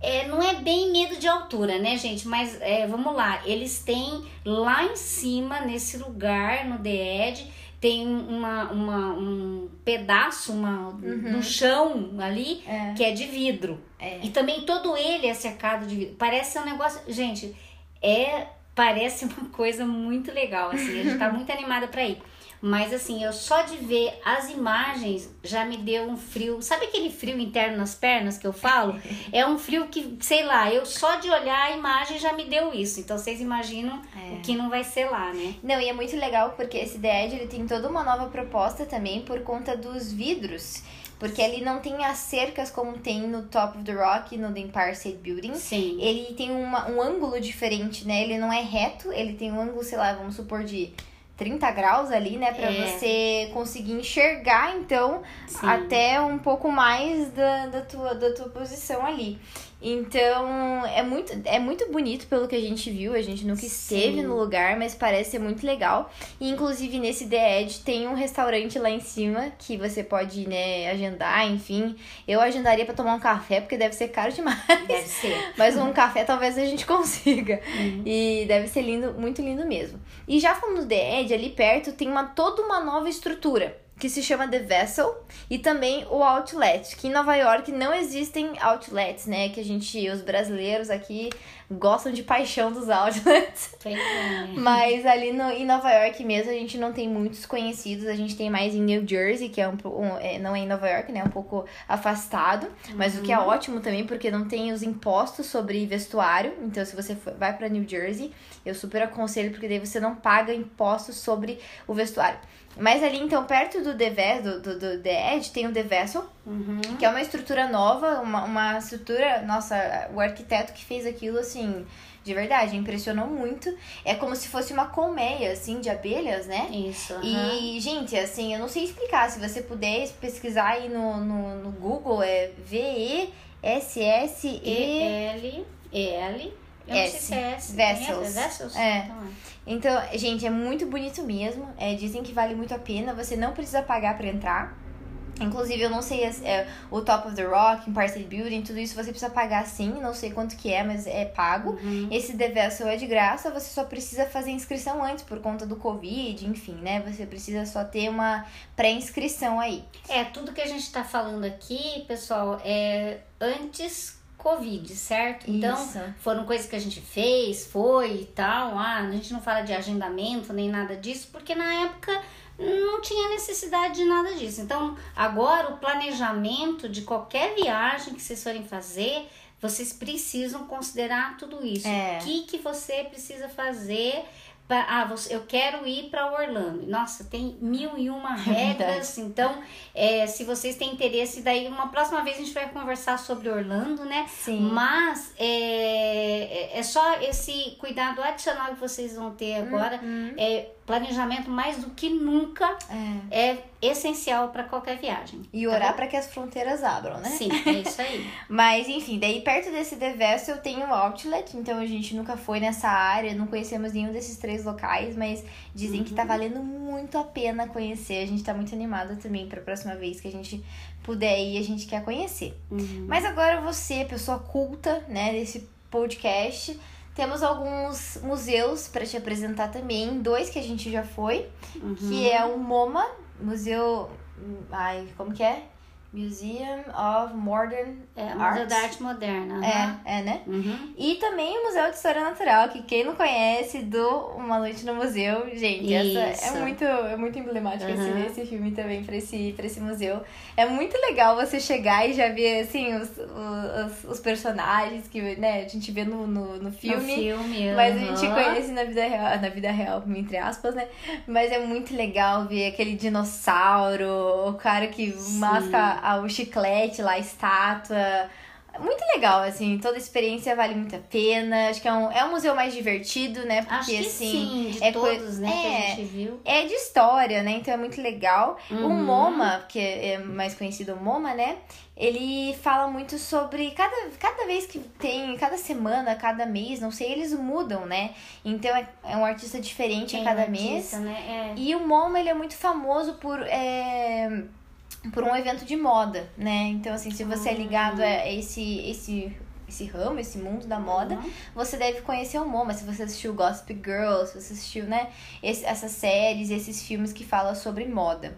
é, não é bem medo de altura, né, gente? Mas é, vamos lá, eles têm lá em cima, nesse lugar, no The Edge, tem uma, uma, um pedaço uma, no chão ali É. que é de vidro. É. E também todo ele é cercado de vidro. Parece um negócio. Gente, é. Parece uma coisa muito legal, assim. A gente tá muito animada pra ir. Mas assim, eu só de ver as imagens já me deu um frio. Sabe aquele frio interno nas pernas que eu falo? É um frio que, sei lá, eu só de olhar a imagem já me deu isso. Então vocês imaginam É. o que não vai ser lá, né? Não, e é muito legal porque esse Edge ele tem toda uma nova proposta também por conta dos vidros. Porque ele não tem as cercas como tem no Top of the Rock e no The Empire State Building. Sim. Ele tem uma, um ângulo diferente, né? Ele não é reto, ele tem um ângulo, sei lá, vamos supor, de 30 graus ali, né? Pra É. você conseguir enxergar, então, Sim. até um pouco mais da, da, tua, da tua posição ali. Então, é muito, é muito bonito pelo que a gente viu. A gente nunca esteve Sim. no lugar, mas parece ser muito legal. E, inclusive, nesse The Edge tem um restaurante lá em cima que você pode, né, agendar, enfim. Eu agendaria pra tomar um café, porque deve ser caro demais. Deve ser. Mas um café talvez a gente consiga. Uhum. E deve ser lindo, muito lindo mesmo. E já falando do The Edge, ali perto tem uma, toda uma nova estrutura. Que se chama The Vessel e também o Outlet, que em Nova York não existem outlets, né? Que a gente, os brasileiros aqui, gostam de paixão dos outlets. É. Mas ali no, em Nova York mesmo a gente não tem muitos conhecidos, a gente tem mais em New Jersey, que é um, um é, não é em Nova York, né? É um pouco afastado, mas o que é ótimo também porque não tem os impostos sobre vestuário. Então, se você for- vai pra New Jersey, eu super aconselho porque daí você não paga impostos sobre o vestuário. Mas ali, então, perto do The, Ve- do, do, do The Edge, tem o The Vessel, Uhum. que é uma estrutura nova, uma, uma estrutura. Nossa, o arquiteto que fez aquilo, assim, de verdade, impressionou muito. É como se fosse uma colmeia, assim, de abelhas, né? Isso. aham. E, gente, assim, eu não sei explicar. Se você puder pesquisar aí no, no, no Google, é V-E-S-S-E. E-L, E-L. Eu não sei S. se é S. Vessels. É. Então é. Então, gente, é muito bonito mesmo. É, dizem que vale muito a pena. Você não precisa pagar pra entrar. Inclusive, eu não sei é, o Top of the Rock, State Building, tudo isso você precisa pagar sim, não sei quanto que é, mas é pago. Uhum. Esse The Vessel é de graça, você só precisa fazer inscrição antes por conta do Covid, enfim, né? Você precisa só ter uma pré-inscrição aí. É, tudo que a gente tá falando aqui, pessoal, é antes Covid, certo? Então, Isso. foram coisas que a gente fez, foi e tal. Ah, a gente não fala de agendamento nem nada disso, porque na época não tinha necessidade de nada disso. Então, agora o planejamento de qualquer viagem que vocês forem fazer, vocês precisam considerar tudo isso. É. O que, que você precisa fazer pra- ah, você- eu quero ir para Orlando. Nossa, tem mil e uma regras. então, é, se vocês têm interesse, daí uma próxima vez a gente vai conversar sobre Orlando, né? Sim. Mas é, é- é só esse cuidado adicional que vocês vão ter agora. Uhum. É planejamento mais do que nunca É. é essencial para qualquer viagem. E tá orar para que as fronteiras abram, né? Sim, é isso aí. Mas enfim, daí perto desse The Vessel tem um outlet, então a gente nunca foi nessa área, não conhecemos nenhum desses três locais, mas dizem que tá valendo muito a pena conhecer. A gente tá muito animada também pra próxima vez que a gente puder ir, a gente quer conhecer. Uhum. Mas agora você, pessoa culta, né, desse podcast, temos alguns museus pra te apresentar também, dois que a gente já foi, Uhum. que é o MoMA, Museu, ai, como que é? Museum of Modern É, Museu Arts. da Arte Moderna. aham. é, é, né? Uhum. E também o Museu de História Natural, que quem não conhece do Uma Noite no Museu, gente, essa Isso. é muito, é muito emblemático Uhum. esse, esse filme também pra esse, pra esse museu. É muito legal você chegar e já ver, assim, os, os, os personagens que né, a gente vê no, no, no filme. No filme. Mas a gente conhece na vida real, na vida real, entre aspas, né? Mas é muito legal ver aquele dinossauro, o cara que Sim. masca a- o chiclete lá, a estátua. É Muito legal, assim, toda a experiência vale muito a pena. Acho que é um, é um museu mais divertido, né? Porque Acho que assim. sim, de é todos, né, que é. a gente viu. É de história, né? Então é muito legal. O Uhum. MoMA, que é mais conhecido o MoMA, né? Ele fala muito sobre cada, cada vez que tem, cada semana, cada mês, não sei, eles mudam, né? Então é, é um artista diferente Quem a cada é mês. artista, Né? É. E o MoMA, ele é muito famoso por, é, por um evento de moda, né? Então, assim, se você é ligado a esse, esse, esse ramo, esse mundo da moda, Uhum. você deve conhecer o MoMA. Se você assistiu Gossip Girl, se você assistiu, né, esse- essas séries, esses filmes que falam sobre moda.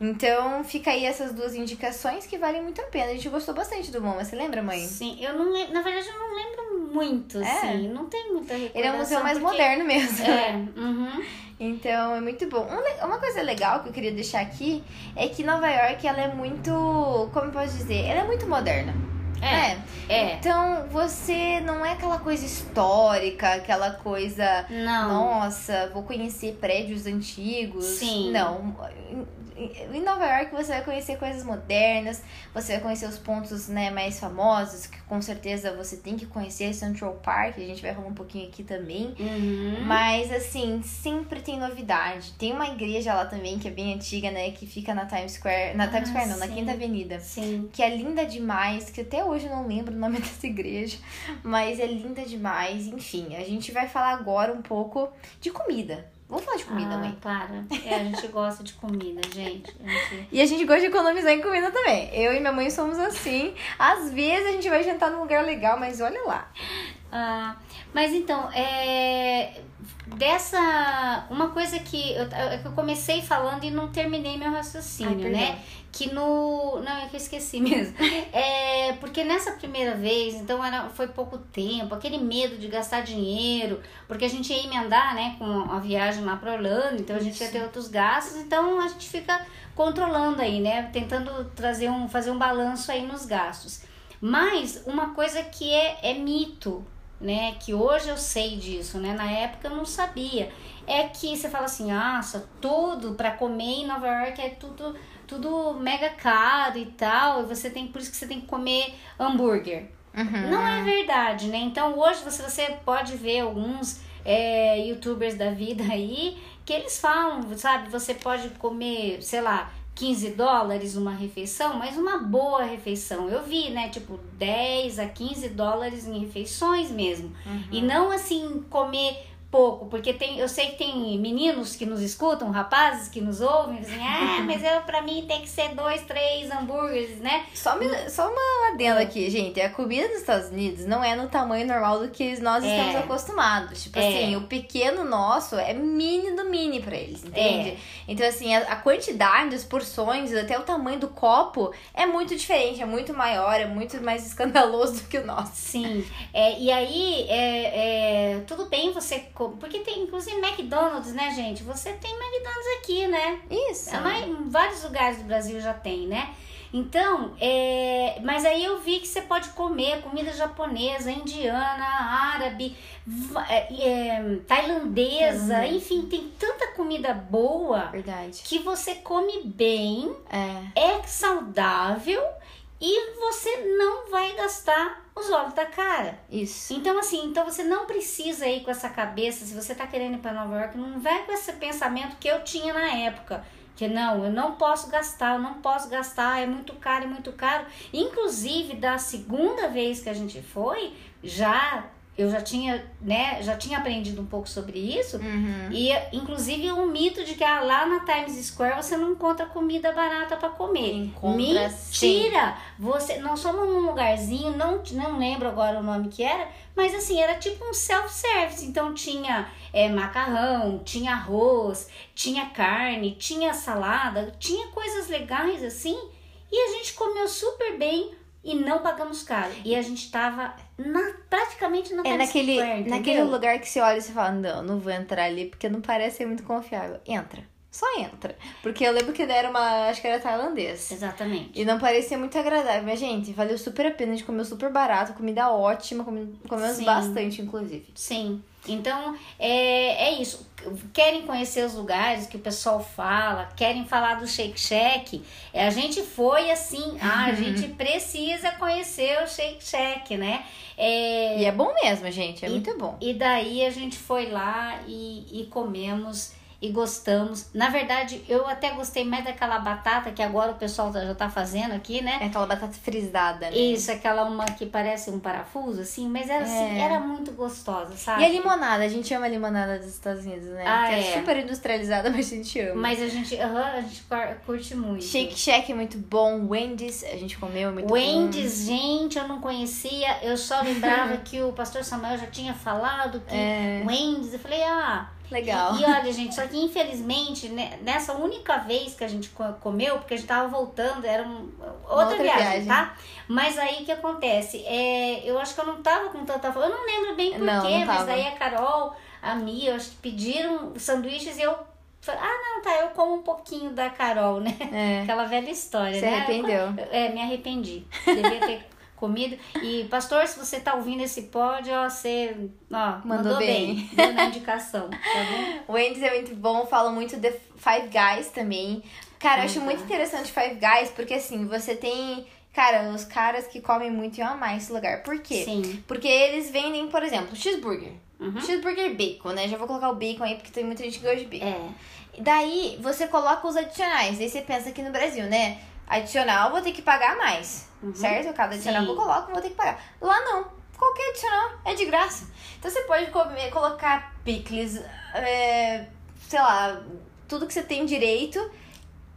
Então, fica aí essas duas indicações que valem muito a pena. A gente gostou bastante do MoMA, você lembra, mãe? Sim, eu não lembro, na verdade eu não lembro muito, É? assim, não tem muita recordação. Ele é um museu mais porque- moderno mesmo. É, uhum. Então é muito bom. Um uma coisa legal que eu queria deixar aqui é que Nova York ela é muito. Como eu posso dizer? Ela é muito moderna. É, é. Então você não é aquela coisa histórica, aquela coisa. Não. Nossa, vou conhecer prédios antigos. Sim. Não. Em- Nova York você vai conhecer coisas modernas, você vai conhecer os pontos né, mais famosos, que com certeza você tem que conhecer Central Park, a gente vai falar um pouquinho aqui também. Uhum. Mas assim, sempre tem novidade. Tem uma igreja lá também que é bem antiga, né? Que fica na Times Square. Na Times Ah, Square não, na sim. Quinta Avenida. Sim. Que é linda demais, que até hoje eu não lembro o nome dessa igreja. Mas é linda demais. Enfim, a gente vai falar agora um pouco de comida. Vamos falar de comida, ah, mãe. Para. É, a gente gosta de comida, gente. A gente- E a gente gosta de economizar em comida também. Eu e minha mãe somos assim. Às vezes a gente vai jantar num lugar legal, mas olha lá. Ah, mas então, é, dessa. Uma coisa que eu, é eu comecei falando e não terminei meu raciocínio, Ai, né? Que no. Não, é que eu esqueci mesmo. É, porque nessa primeira vez, então era, foi pouco tempo, aquele medo de gastar dinheiro, porque a gente ia emendar, né, com a viagem lá para Orlando, então a gente ia ter outros gastos, então a gente fica controlando aí, né? Tentando trazer um, fazer um balanço aí nos gastos. Mas uma coisa que é, é mito, né? Que hoje eu sei disso, né? Na época eu não sabia. É que você fala assim, nossa, tudo para comer em Nova York é tudo, tudo mega caro e tal. E você tem, por isso que você tem que comer hambúrguer. Uhum. Não é verdade, né? Então hoje você, você pode ver alguns é, youtubers da vida aí que eles falam, sabe? Você pode comer, sei lá, 15 dólares uma refeição, mas uma boa refeição. Eu vi, né? Tipo, 10 a 15 dólares em refeições mesmo. E não assim, comer pouco, porque tem, eu sei que tem meninos que nos escutam, rapazes que nos ouvem, dizem, ah, mas eu, pra mim tem que ser dois, três hambúrgueres, né? Só, uma, só uma adenda É. aqui, gente. A comida dos Estados Unidos não é no tamanho normal do que nós É. estamos acostumados. Tipo É. assim, o pequeno nosso é mini do mini pra eles, entende? É. Então, assim, a, a quantidade, as porções, até o tamanho do copo é muito diferente, é muito maior, é muito mais escandaloso do que o nosso. Sim, é, e aí, é, é, tudo bem você. Porque tem, inclusive, McDonald's, né, gente? Você tem McDonald's aqui, né? Isso. A mai- Em vários lugares do Brasil já tem, né? Então, é, mas aí eu vi que você pode comer comida japonesa, indiana, árabe, é, é, tailandesa, Uhum. enfim, tem tanta comida boa Verdade. que você come bem, É. é saudável e você não vai gastar os olhos da cara. Isso. Então, assim, então você não precisa ir com essa cabeça, se você tá querendo ir pra Nova York, não vai com esse pensamento que eu tinha na época. Que não, eu não posso gastar, eu não posso gastar, é muito caro, é muito caro. Inclusive, da segunda vez que a gente foi, já eu já tinha, né, já tinha aprendido um pouco sobre isso. Uhum. E inclusive o mito de que ah, lá na Times Square você não encontra comida barata para comer. Encontra Mentira! Você, nós fomos num lugarzinho, não, não lembro agora o nome que era, mas assim, era tipo um self-service. Então tinha é, macarrão, tinha arroz, tinha carne, tinha salada, tinha coisas legais assim. E a gente comeu super bem e não pagamos caro. E a gente tava na, praticamente na É naquele, Square, naquele lugar que você olha e você fala, não, não vou entrar ali porque não parece ser muito confiável. Entra. Só entra. Porque eu lembro que era uma, acho que era tailandês. Exatamente. E não parecia muito agradável. Mas, gente, valeu super a pena. A gente comeu super barato, comida ótima, comemos Sim. bastante, inclusive. Sim. Então, é, é isso. Querem conhecer os lugares que o pessoal fala, querem falar do Shake Shack. É, A gente foi assim, ah, a gente precisa conhecer o Shake Shack, né? É, E é bom mesmo, gente. É E- muito bom. e daí a gente foi lá e, e comemos e gostamos. Na verdade, eu até gostei mais daquela batata que agora o pessoal tá- já tá fazendo aqui, né? É aquela batata frisada, né? Isso, aquela uma que parece um parafuso, assim, mas era, assim, É. era muito gostosa, sabe? E a limonada, a gente ama a limonada dos Estados Unidos, né? Ah, que é, é. super industrializada, mas a gente ama. Mas a gente, aham, a gente cur- curte muito. Shake Shack é muito bom, Wendy's a gente comeu, é muito Wendy's, gente, eu não conhecia. Eu só lembrava que o pastor Samuel já tinha falado que É. Wendy's. Eu falei, ah. Legal. E, e olha, gente, só que infelizmente, né, nessa única vez que a gente co- comeu, porque a gente tava voltando, era um- outra, outra viagem, viagem. tá? Mas aí o que acontece? É, eu acho que eu não tava com tanta fome. Eu não lembro bem porquê, mas daí a Carol, a Mia, eu acho que pediram sanduíches e eu. Ah, não, tá, eu como um pouquinho da Carol, né? É. Aquela velha história, Se né? arrependeu. É, me arrependi. Devia ter comido. E, pastor, se você tá ouvindo esse pod, ó, você ó, mandou, bem. bem. Deu na indicação, tá bom? O Wendy's é muito bom, fala muito de Five Guys também. Cara, eu acho muito interessante Five Guys, porque assim, você tem. Cara, os caras que comem muito iam amar esse lugar. Por quê? Sim. Porque eles vendem, por exemplo, cheeseburger. Uhum. Cheeseburger bacon, né? Já vou colocar o bacon aí, porque tem muita gente que gosta de bacon. É. Daí você coloca os adicionais. Aí você pensa aqui no Brasil, né? Adicional, vou ter que pagar mais. Uhum. Certo? Cada adicional Sim. que eu coloco, vou ter que pagar. Lá não. Qualquer adicional é de graça. Então você pode comer, colocar picles, é, sei lá, tudo que você tem direito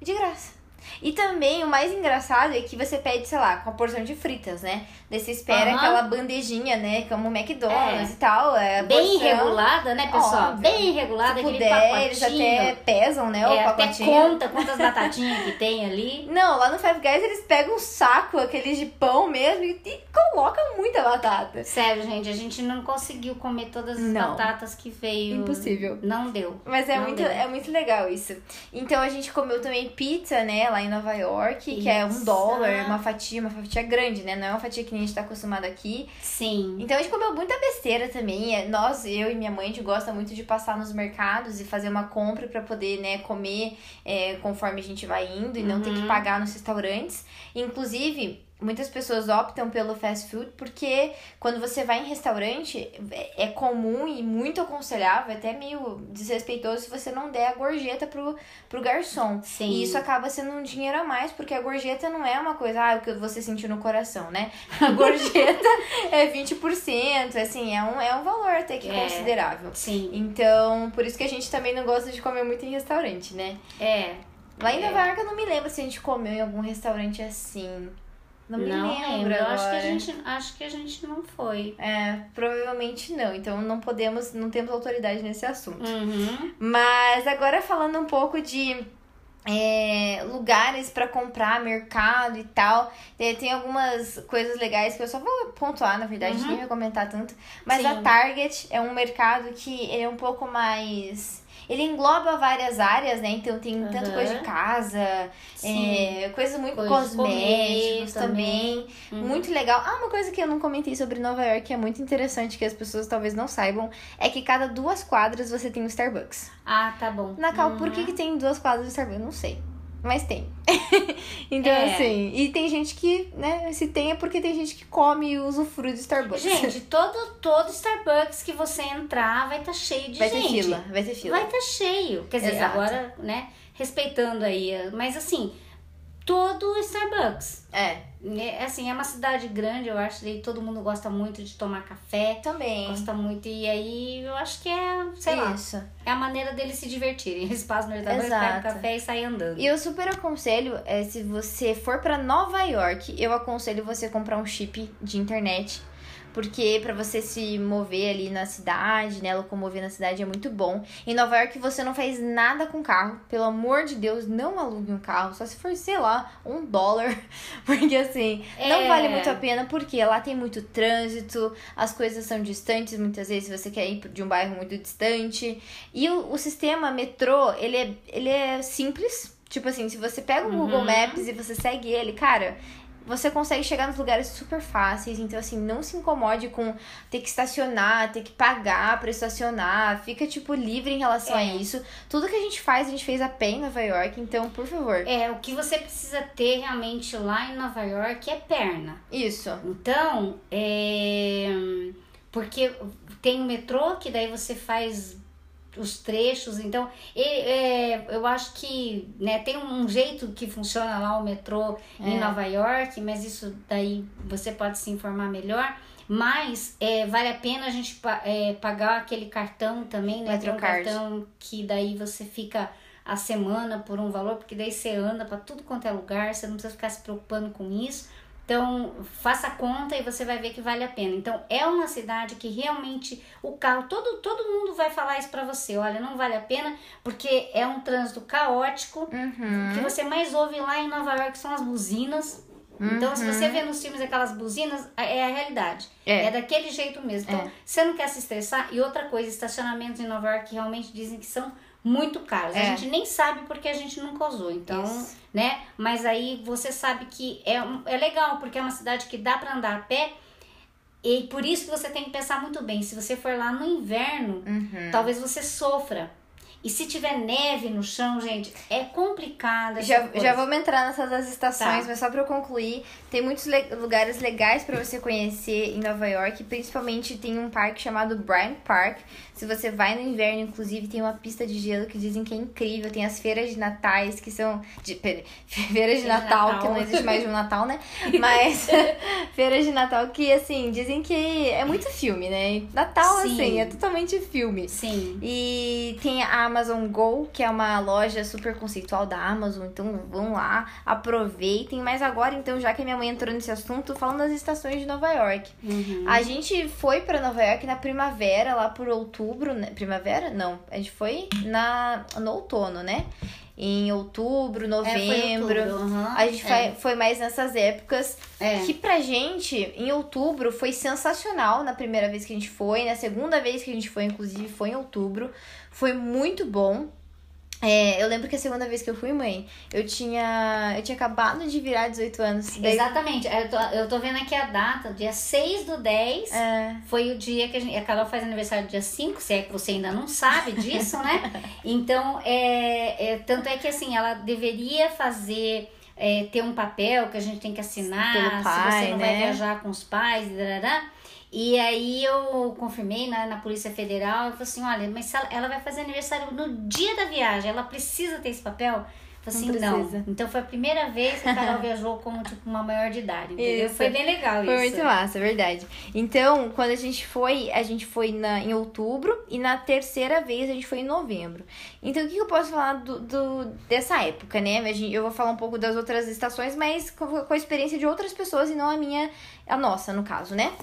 de graça. E também o mais engraçado é que você pede, sei lá, com a porção de fritas, né? Daí você espera Aham. aquela bandejinha, né? Como o McDonald's É. e tal. É Bem regulada, né, pessoal? Óbvio. Bem regulada, Se puder, eles até pesam, né? o é, até pacotinho. conta quantas batatinhas que tem ali. Não, lá no Five Guys eles pegam um saco, aqueles de pão mesmo, e, e colocam muita batata. Sério, gente, a gente não conseguiu comer todas as Não. batatas que veio. Impossível. Não deu. Mas é Não muito, deu. é muito legal isso. Então a gente comeu também pizza, né, lá em Nova York, que é um dólar, uma fatia, uma fatia grande, né? Não é uma fatia que nem a gente tá acostumado aqui. Sim. Então a gente comeu muita besteira também. É, Nós, eu e minha mãe, a gente gosta muito de passar nos mercados e fazer uma compra pra poder, né, comer é, conforme a gente vai indo e não ter que Uhum. pagar nos restaurantes. Inclusive, muitas pessoas optam pelo fast food porque quando você vai em restaurante é comum e muito aconselhável, até meio desrespeitoso se você não der a gorjeta pro, pro garçom. Sim. E isso acaba sendo um dinheiro a mais, porque a gorjeta não é uma coisa, ah, o que você sentiu no coração, né? A gorjeta é 20%, assim, é um, é um valor até que É. considerável. Sim. Então, por isso que a gente também não gosta de comer muito em restaurante, né? É. Lá em É. Nova York eu não me lembro se a gente comeu em algum restaurante assim. Não me lembro Eu agora. acho que, a gente, acho que a gente não foi. É, provavelmente não. Então não podemos, não temos autoridade nesse assunto. Uhum. Mas agora falando um pouco de é, lugares pra comprar, mercado e tal. é, tem algumas coisas legais que eu só vou pontuar, na verdade, Uhum. nem vou comentar tanto. Mas Sim. a Target é um mercado que ele é um pouco mais. Ele engloba várias áreas, né? Então tem tanto Aham. coisa de casa, é, coisas muito Coisas de cosméticos comer também. Uhum. Muito legal. Ah, uma coisa que eu não comentei sobre Nova York que é muito interessante, que as pessoas talvez não saibam, é que cada duas quadras você tem um Starbucks. Ah, tá bom. Na Cal, por Uhum. que, que tem duas quadras de Starbucks? Eu não sei. Mas tem. então, É. assim, e tem gente que, né, se tem é porque tem gente que come e usufrui do Starbucks. Gente, todo, todo Starbucks que você entrar vai estar cheio de vai ter gente. fila, vai ter fila. Vai estar cheio. Quer dizer, Exato. agora, né, respeitando aí, mas assim, todo Starbucks. É, É, assim, é uma cidade grande, eu acho, e todo mundo gosta muito de tomar café. também. Gosta muito, e aí eu acho que é, sei lá, Isso. é a maneira deles se divertirem. Eles passam no Starbucks, pegam café e saem andando. E eu super aconselho, é, se você for pra Nova York, eu aconselho você comprar um chip de internet. Porque pra você se mover ali na cidade, né? Locomover na cidade é muito bom. Em Nova York você não faz nada com carro. Pelo amor de Deus, não alugue um carro. Só se for, sei lá, um dólar. Porque assim, não É. vale muito a pena. Porque lá tem muito trânsito, as coisas são distantes. Muitas vezes você quer ir de um bairro muito distante. E o, o sistema metrô, ele é, ele é simples. Tipo assim, se você pega o Google Uhum. Maps e você segue ele, cara, você consegue chegar nos lugares super fáceis. Então, assim, não se incomode com ter que estacionar, ter que pagar pra estacionar. Fica, tipo, livre em relação a É. isso. Tudo que a gente faz, a gente fez a pé em Nova York. Então, por favor. É, o que você precisa ter realmente lá em Nova York é perna. Isso. Então, é, porque tem o metrô, que daí você faz os trechos, então é, eu acho que né, tem um jeito que funciona lá o metrô em É. Nova York, mas isso daí você pode se informar melhor. Mas é, vale a pena a gente é, pagar aquele cartão também, né? Tem um cartão que daí você fica a semana por um valor, porque daí você anda para tudo quanto é lugar, você não precisa ficar se preocupando com isso. Então, faça conta e você vai ver que vale a pena. Então, é uma cidade que realmente o carro, todo, todo mundo vai falar isso pra você. Olha, não vale a pena porque é um trânsito caótico. Uhum. O que você mais ouve lá em Nova York são as buzinas. Então, se você vê nos filmes aquelas buzinas, é a realidade. É. É, daquele jeito mesmo. Então, É. você não quer se estressar. E outra coisa, estacionamentos em Nova York realmente dizem que são muito caros. A É. gente nem sabe porque a gente nunca usou. Então, Isso. né? Mas aí você sabe que é, é legal, porque é uma cidade que dá pra andar a pé. E por isso que você tem que pensar muito bem. Se você for lá no inverno, Uhum. talvez você sofra. E se tiver neve no chão, gente, é complicado. essa Já, coisa. já vamos entrar nessas das estações, Tá. mas só pra eu concluir, tem muitos le- lugares legais pra você conhecer em Nova York, principalmente tem um parque chamado Bryant Park. Se você vai no inverno, inclusive, tem uma pista de gelo que dizem que é incrível, tem as feiras de natais que são de pera- feiras de Natal, Natal. que não existe mais um Natal, né? Mas feiras de Natal que assim, dizem que é muito filme, né? Natal Sim. assim, é totalmente filme. Sim. E tem a Amazon Go, que é uma loja super conceitual da Amazon. Então vão lá, aproveitem. Mas agora, então, já que a minha mãe entrou nesse assunto, falando das estações de Nova York. Uhum. A gente foi pra Nova York na primavera, lá por outubro, né? Primavera? Não. A gente foi na, no outono, né? Em outubro, É, foi novembro. outubro, uhum. A gente é. foi, foi mais nessas épocas. É. Que pra gente, em outubro, foi sensacional na primeira vez que a gente foi. Na segunda vez que a gente foi, inclusive, foi em outubro. Foi muito bom. É, eu lembro que a segunda vez que eu fui, mãe, eu tinha. Eu tinha acabado de virar 18 anos. Daí- Exatamente. Eu tô, eu tô vendo aqui a data, dia 6 do 10. É, Foi o dia que a gente. A Carol faz aniversário dia 5, se é que você ainda não sabe disso, né? Então, é, é, tanto é que assim, ela deveria fazer é, ter um papel que a gente tem que assinar, Pelo pai, se você não vai né? viajar com os pais, darará. E aí eu confirmei na, na Polícia Federal, eu falei assim, olha, mas ela, ela vai fazer aniversário no dia da viagem, ela precisa ter esse papel? Eu falei assim, Não não. precisa. Então foi a primeira vez que a Carol viajou como tipo uma maior de idade, entendeu? Isso. Foi bem legal Foi isso. muito massa, é verdade. Então, quando a gente foi, a gente foi na, em outubro e na terceira vez a gente foi em novembro. Então, o que eu posso falar do, do- dessa época, né? Eu vou falar um pouco das outras estações, mas com, com a experiência de outras pessoas e não a minha, a nossa, no caso, né?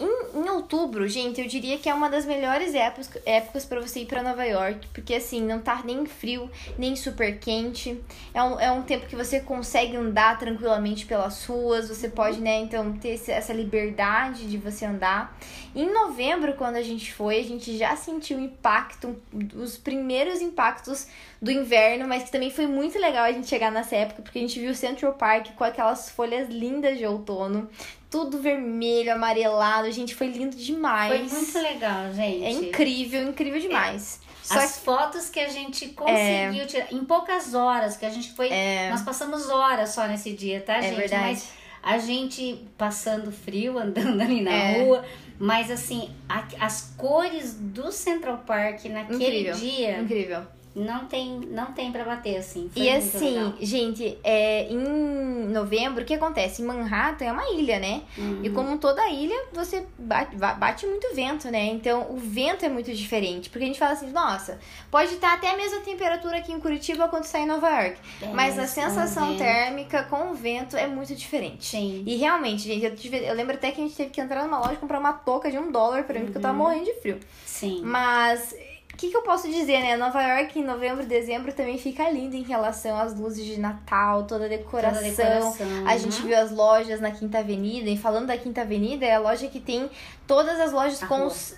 Em, em outubro, gente, eu diria que é uma das melhores épocas, épocas para você ir para Nova York, porque assim, não tá nem frio, nem super quente. É um, é um tempo que você consegue andar tranquilamente pelas ruas, você pode, né, então, ter esse- essa liberdade de você andar. Em novembro, quando a gente foi, a gente já sentiu o impacto, os primeiros impactos do inverno, mas que também foi muito legal a gente chegar nessa época, porque a gente viu o Central Park com aquelas folhas lindas de outono, tudo vermelho, amarelado, gente, foi lindo demais. Foi muito legal, gente. É incrível, incrível demais. Só As fotos que a gente conseguiu tirar em poucas horas, que a gente foi. Nós passamos horas só nesse dia, tá, gente? É. verdade. Mas a gente passando frio, andando ali na É. rua. Mas assim, a- as cores do Central Park naquele Incrível. dia incrível. Não tem, não tem pra bater, assim. Foi E assim, legal. gente, é, em novembro, o que acontece? Manhattan é uma ilha, né? Uhum. E como toda ilha, você bate, bate muito vento, né? Então o vento é muito diferente. Porque a gente fala assim, nossa, pode estar até a mesma temperatura aqui em Curitiba quando está em Nova York. É, mas a sensação térmica com o vento é muito diferente. Sim. E realmente, gente, eu, tive- eu lembro até que a gente teve que entrar numa loja e comprar uma touca de um dólar pra mim, porque eu tava Uhum. morrendo de frio. Sim. Mas que, que eu posso dizer, né? Nova York em novembro, dezembro também fica lindo em relação às luzes de Natal, toda a decoração. Toda a decoração, A gente uhum. viu as lojas na Quinta Avenida. E falando da Quinta Avenida, é a loja que tem todas as lojas A com rua. os.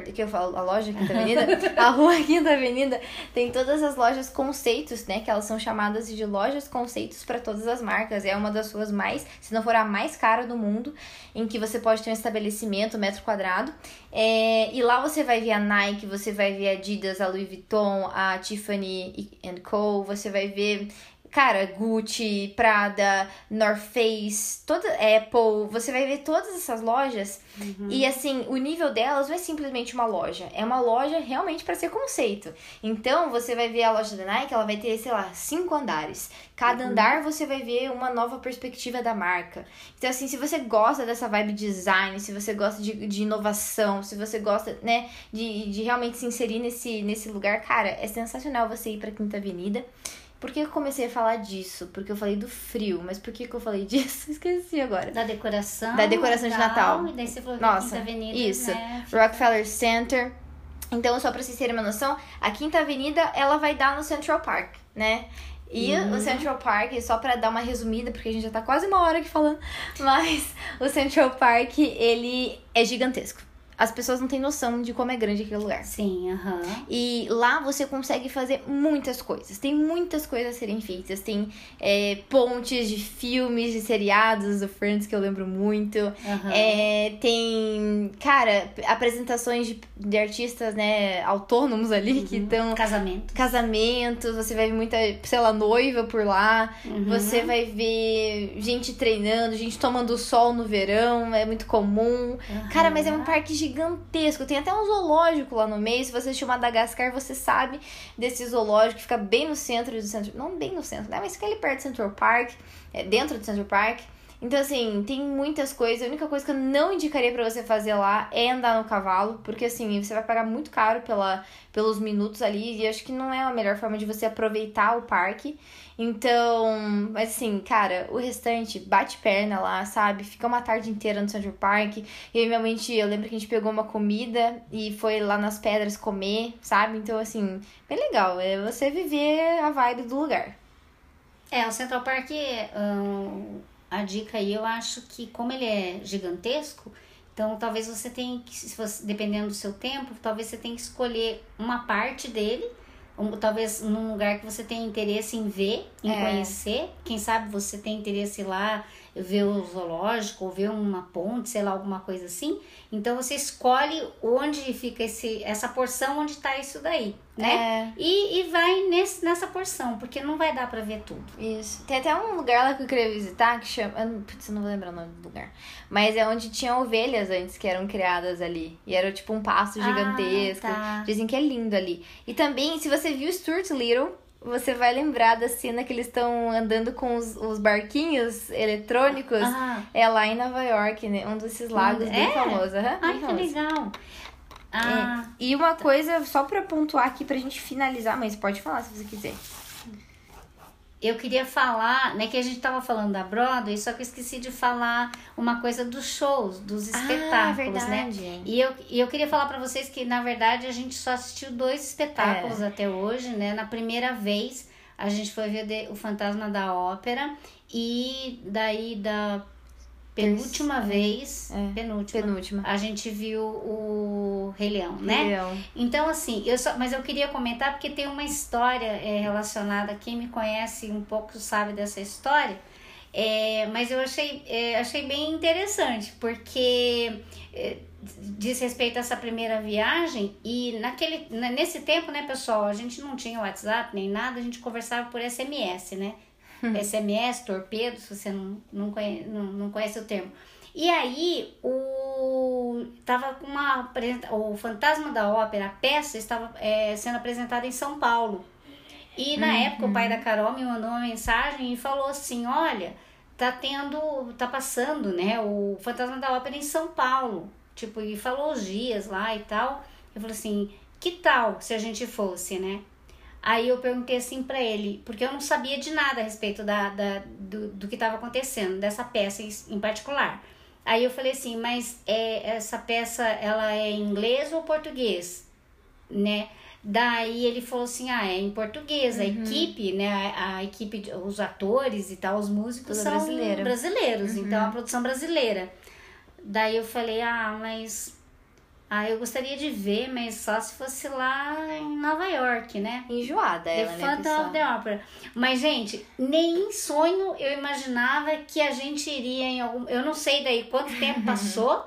Que eu falo, a loja Quinta Avenida? a rua Quinta Avenida tem todas as lojas conceitos, né? Que elas são chamadas de lojas conceitos para todas as marcas. É uma das suas mais, se não for a mais cara do mundo, em que você pode ter um estabelecimento, metro quadrado. É, e lá você vai ver a Nike, você vai ver a Adidas, a Louis Vuitton, a Tiffany Co. Você vai ver, cara, Gucci, Prada, North Face, toda Apple. Você vai ver todas essas lojas. E assim, o nível delas não é simplesmente uma loja, é uma loja realmente para ser conceito. Então, você vai ver a loja da Nike, ela vai ter, sei lá, cinco andares. Cada andar você vai ver uma nova perspectiva da marca. Então, assim, se você gosta dessa vibe design, se você gosta de, de inovação, se você gosta, né, de, de realmente se inserir nesse, nesse lugar, cara, é sensacional você ir pra Quinta Avenida. Por que eu comecei a falar disso? Porque eu falei do frio, mas por que, que eu falei disso? Esqueci agora. Da decoração. Da decoração de Natal. E daí você falou da Nossa, Quinta Avenida, isso. né? Rockefeller Center. Então, só pra vocês terem uma noção, a Quinta Avenida, ela vai dar no Central Park, né? E Uhum. o Central Park, só pra dar uma resumida, porque a gente já tá quase uma hora aqui falando, mas o Central Park, ele é gigantesco. As pessoas não têm noção de como é grande aquele lugar. Sim, aham. E lá você consegue fazer muitas coisas. Tem muitas coisas a serem feitas. Tem é, pontes de filmes, de seriados do Friends que eu lembro muito. É, tem, cara, apresentações de, de artistas, né, autônomos ali que estão. Casamento. Casamentos, você vai ver muita, sei lá, noiva por lá. Uhum. Você vai ver gente treinando, gente tomando sol no verão, é muito comum. Cara, mas é um parque gigantesco. Tem até um zoológico lá no meio. Se você assistiu Madagascar, você sabe desse zoológico que fica bem no centro do centro. Não bem no centro, né? Mas fica ali perto do Central Park, é, dentro do Central Park. Então, assim, tem muitas coisas. A única coisa que eu não indicaria pra você fazer lá é andar no cavalo, porque, assim, você vai pagar muito caro pela, pelos minutos ali, e acho que não é a melhor forma de você aproveitar o parque. Então, mas assim, cara, o restante bate perna lá, sabe? Fica uma tarde inteira no Central Park. E realmente, eu lembro que a gente pegou uma comida e foi lá nas pedras comer, sabe? Então, assim, bem legal. É você viver a vibe do lugar. É, o Central Park, hum, a dica aí, eu acho que como ele é gigantesco, então talvez você tenha que, se você, dependendo do seu tempo, talvez você tenha que escolher uma parte dele, um, talvez num lugar que você tenha interesse em ver, em É. conhecer. Quem sabe você tem interesse lá ver o zoológico, ou ver uma ponte, sei lá, alguma coisa assim. Então você escolhe onde fica esse, essa porção onde está isso daí, né? É. E, e vai nesse, nessa porção, porque não vai dar para ver tudo. Isso. Tem até um lugar lá que eu queria visitar que chama. Eu não, putz, eu não vou lembrar o nome do lugar. Mas é onde tinha ovelhas antes que eram criadas ali. E era tipo um pasto gigantesco. Ah, tá. Dizem que é lindo ali. E também, se você viu Stuart Little, você vai lembrar da cena que eles estão andando com os, os barquinhos eletrônicos. Ah, É lá em Nova York, né? Um desses lagos bem É? famoso. aham, ai, bem que famoso. legal. Ah, E uma coisa, só pra pontuar aqui pra gente finalizar, mas pode falar se você quiser. Eu queria falar, né, que a gente tava falando da Broadway, só que eu esqueci de falar uma coisa dos shows, dos espetáculos, né? E eu, e eu queria falar pra vocês que, na verdade, a gente só assistiu dois espetáculos É. até hoje, né? Na primeira vez, a gente foi ver o Fantasma da Ópera e daí da penúltima vez, É. penúltima, Penúltima. a gente viu o Rei Leão, né? Leão. Então, assim, eu só, mas eu queria comentar porque tem uma história é, relacionada. Quem me conhece um pouco sabe dessa história. É, mas eu achei, é, achei bem interessante, porque é, diz respeito a essa primeira viagem. E naquele, na- nesse tempo, né, pessoal, a gente não tinha WhatsApp nem nada, a gente conversava por SMS, né? SMS, torpedo, se você não, não, conhece, não, não conhece o termo. E aí, o tava com uma o Fantasma da Ópera, a peça estava é, sendo apresentada em São Paulo. E na época o pai da Carol me mandou uma mensagem e falou assim: "Olha, tá tendo, tá passando, né, o Fantasma da Ópera em São Paulo". Tipo, e falou os dias lá e tal. Eu falei assim: "Que tal se a gente fosse, né?" Aí eu perguntei assim pra ele, porque eu não sabia de nada a respeito da, da, do, do que estava acontecendo, dessa peça em, particular. Aí eu falei assim, mas é, essa peça, ela é em inglês ou português? Né? Daí ele falou assim, ah, é em português, a equipe, né, a, a equipe, os atores e tal, os músicos Tudo são brasileiro. brasileiros, então é uma produção brasileira. Daí eu falei, ah, mas ah, eu gostaria de ver, mas só se fosse lá em Nova York, né? Enjoada The ela, né, Phantom pessoal? of the Opera. Mas, gente, nem em sonho eu imaginava que a gente iria em algum. Eu não sei daí quanto tempo passou,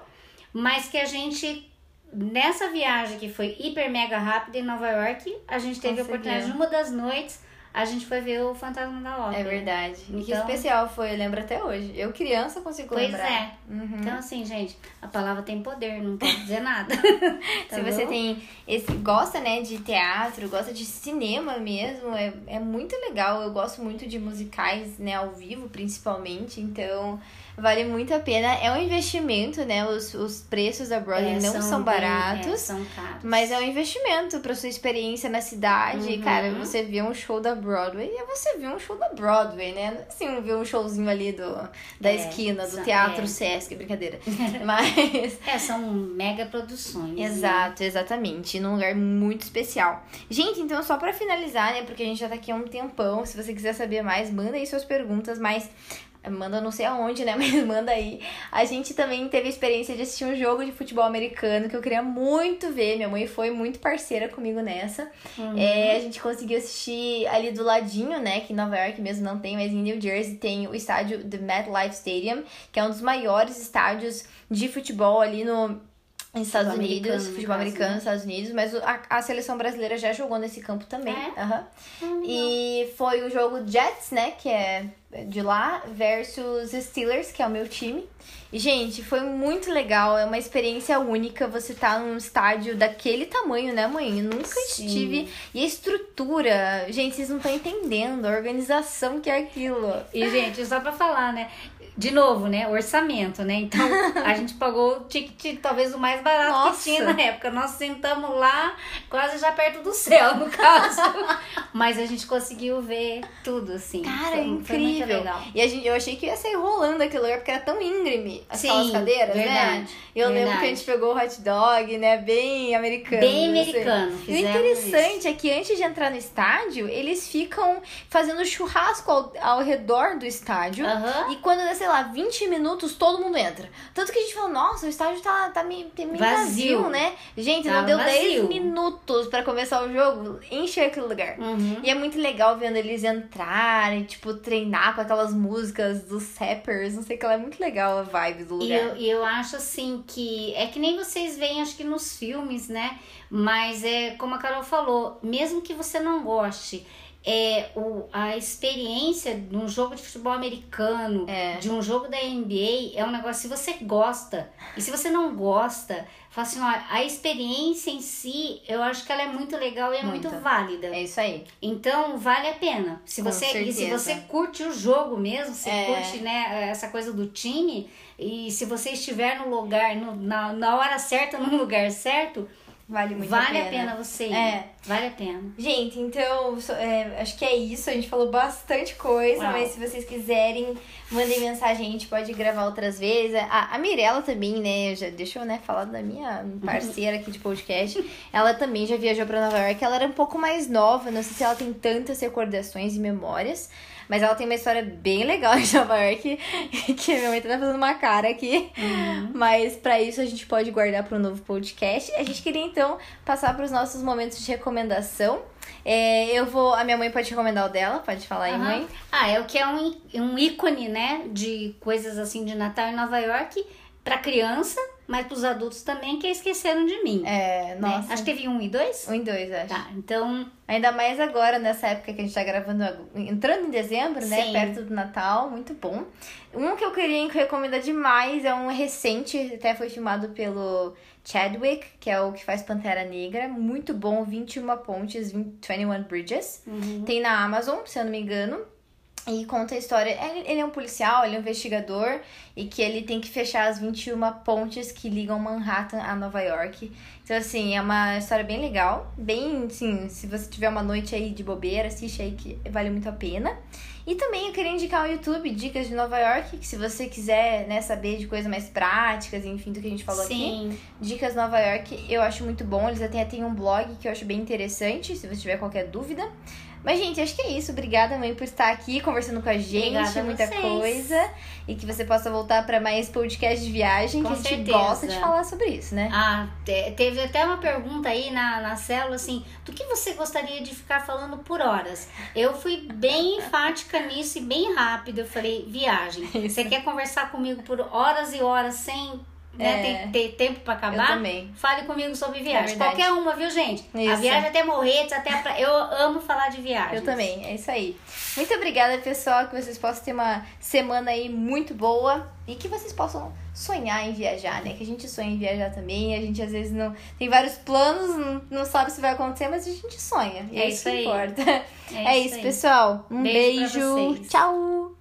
mas que a gente. Nessa viagem que foi hiper mega rápida em Nova York, a gente teve a Conseguiu. oportunidade de uma das noites, a gente foi ver o Fantasma da Ópera. É verdade. E que Então- especial foi, eu lembro até hoje. Eu, criança, consigo Pois lembrar. é. Uhum. Então, assim, gente, a palavra tem poder, não quer dizer nada. Tá Se você tem esse gosta, né, de teatro, gosta de cinema mesmo, é, é muito legal. Eu gosto muito de musicais, né, ao vivo, principalmente. Então, vale muito a pena. É um investimento, né? Os, os preços da Broadway É, não são, bem- é, baratos. são caros. Mas é um investimento pra sua experiência na cidade. Uhum. Cara, você vê um show da Broadway é você ver um show da Broadway, né? Não é assim ver um showzinho ali do, da É, esquina, do são- Teatro é. Sesc, brincadeira. Mas. É, são mega produções. né? Exato, exatamente. Num lugar muito especial. Gente, então só pra finalizar, né? Porque a gente já tá aqui há um tempão. Se você quiser saber mais, manda aí suas perguntas, mas. Manda não sei aonde, né? Mas manda aí. A gente também teve a experiência de assistir um jogo de futebol americano que eu queria muito ver. Minha mãe foi muito parceira comigo nessa. Uhum. É, a gente conseguiu assistir ali do ladinho, né? Que em Nova York mesmo não tem, mas em New Jersey tem o estádio The MetLife Stadium, que é um dos maiores estádios de futebol ali no Estados Futebol Unidos, americano, no futebol americano né? Estados Unidos, mas a, a seleção brasileira já jogou nesse campo também. É? aham. Hum, E foi o jogo Jets, né, que é de lá, versus Steelers, que é o meu time. E, gente, foi muito legal, é uma experiência única você tá num estádio daquele tamanho, né, mãe? Eu nunca Sim. estive. E a estrutura, gente, vocês não estão entendendo a organização que é aquilo. E, gente, só pra falar, né? De novo, né? Orçamento, né? Então, a gente pagou o ticket talvez o mais barato Nossa. que tinha na época. Nós sentamos lá, quase já perto do céu, no caso. Mas a gente conseguiu ver tudo, assim. Cara, foi, é Foi incrível. legal. E a gente, eu achei que ia sair rolando aquele lugar, porque era tão íngreme Sim, cadeiras, né? verdade, Eu lembro verdade. que a gente pegou o hot dog, né? Bem americano. Bem assim. americano. E o interessante é que antes de entrar no estádio, eles ficam fazendo churrasco ao, ao redor do estádio. isso. Aham. E quando você sei lá, 20 minutos todo mundo entra. Tanto que a gente falou, nossa, o estádio tá, tá meio, meio vazio. vazio. né? Gente, tá não deu vazio. 10 minutos para começar o jogo, encher aquele lugar. Uhum. E é muito legal vendo eles entrarem, tipo, treinar com aquelas músicas dos rappers, não sei o que lá, é muito legal a vibe do lugar. E eu, e eu acho assim que é que nem vocês veem, acho que nos filmes, né? Mas é como a Carol falou, mesmo que você não goste, é, o, a experiência de um jogo de futebol americano, é. de um jogo da NBA, é um negócio, se você gosta, e se você não gosta, fala assim, ó, a experiência em si, eu acho que ela é muito legal e é muito, muito válida. É isso aí. Então, vale a pena. Se Com você, certeza. e se você curte o jogo mesmo, se É. curte, né, essa coisa do time, e se você estiver no lugar, no, na, na hora certa, no lugar certo, Vale muito vale a a pena. pena você ir. É. Vale a pena. Gente, então, é, acho que é isso. A gente falou bastante coisa, Uau. mas se vocês quiserem, mandem mensagem, a gente pode gravar outras vezes. A, a Mirella também, né? Já, deixa eu né, falar da minha parceira aqui de podcast. ela também já viajou pra Nova York. Ela era um pouco mais nova, não sei se ela tem tantas recordações e memórias. Mas ela tem uma história bem legal de Nova York, que a minha mãe tá fazendo uma cara aqui. Mas pra isso a gente pode guardar para um novo podcast. A gente queria então passar para os nossos momentos de recomendação. É, eu vou. A minha mãe pode recomendar o dela, pode falar aí, Aham. mãe. Ah, é o que é um, um ícone, né? De coisas assim de Natal em Nova York pra criança, mas pros adultos também que esqueceram de mim. É, né? nossa. Acho que teve um e dois? Um e dois, acho. Tá, então. Ainda mais agora, nessa época que a gente tá gravando, entrando em dezembro, né? Sim. Perto do Natal, muito bom. Um que eu queria recomendar demais é um recente, até foi filmado pelo Chadwick, que é o que faz Pantera Negra. Muito bom, 21 pontes, 20, 21 bridges. Tem na Amazon, se eu não me engano. E conta a história. Ele, ele é um policial, ele é um investigador. E que ele tem que fechar as 21 pontes que ligam Manhattan a Nova York. Então, assim, é uma história bem legal. Bem, assim, se você tiver uma noite aí de bobeira, assiste aí que vale muito a pena. E também eu queria indicar o YouTube, Dicas de Nova York, que se você quiser, né, saber de coisas mais práticas, enfim, do que a gente falou aqui. Sim. Dicas Nova York, eu acho muito bom. Eles até têm um blog que eu acho bem interessante, se você tiver qualquer dúvida. Mas, gente, acho que é isso. Obrigada, mãe, por estar aqui conversando com a gente. Obrigada muita coisa. E que você possa voltar para mais podcast de viagem, Com que a gente certeza. gosta de falar sobre isso, né? Ah, te- teve até uma pergunta aí na, na célula, assim, do que você gostaria de ficar falando por horas? Eu fui bem enfática nisso e bem rápido. Eu falei, viagem. Você quer conversar comigo por horas e horas sem né, É. ter tempo pra Eu acabar? também. Fale comigo sobre viagem. verdade. Qualquer uma, viu, gente? A Isso. viagem até morrer, até pra... Eu amo falar de viagem. Eu também, é isso aí. Muito obrigada, pessoal. Que vocês possam ter uma semana aí muito boa e que vocês possam sonhar em viajar, né? Que a gente sonha em viajar também. A gente às vezes não tem vários planos, não, não sabe se vai acontecer, mas a gente sonha. E é, É isso que aí. importa. É É, isso pessoal. Um Beijo beijo. Tchau.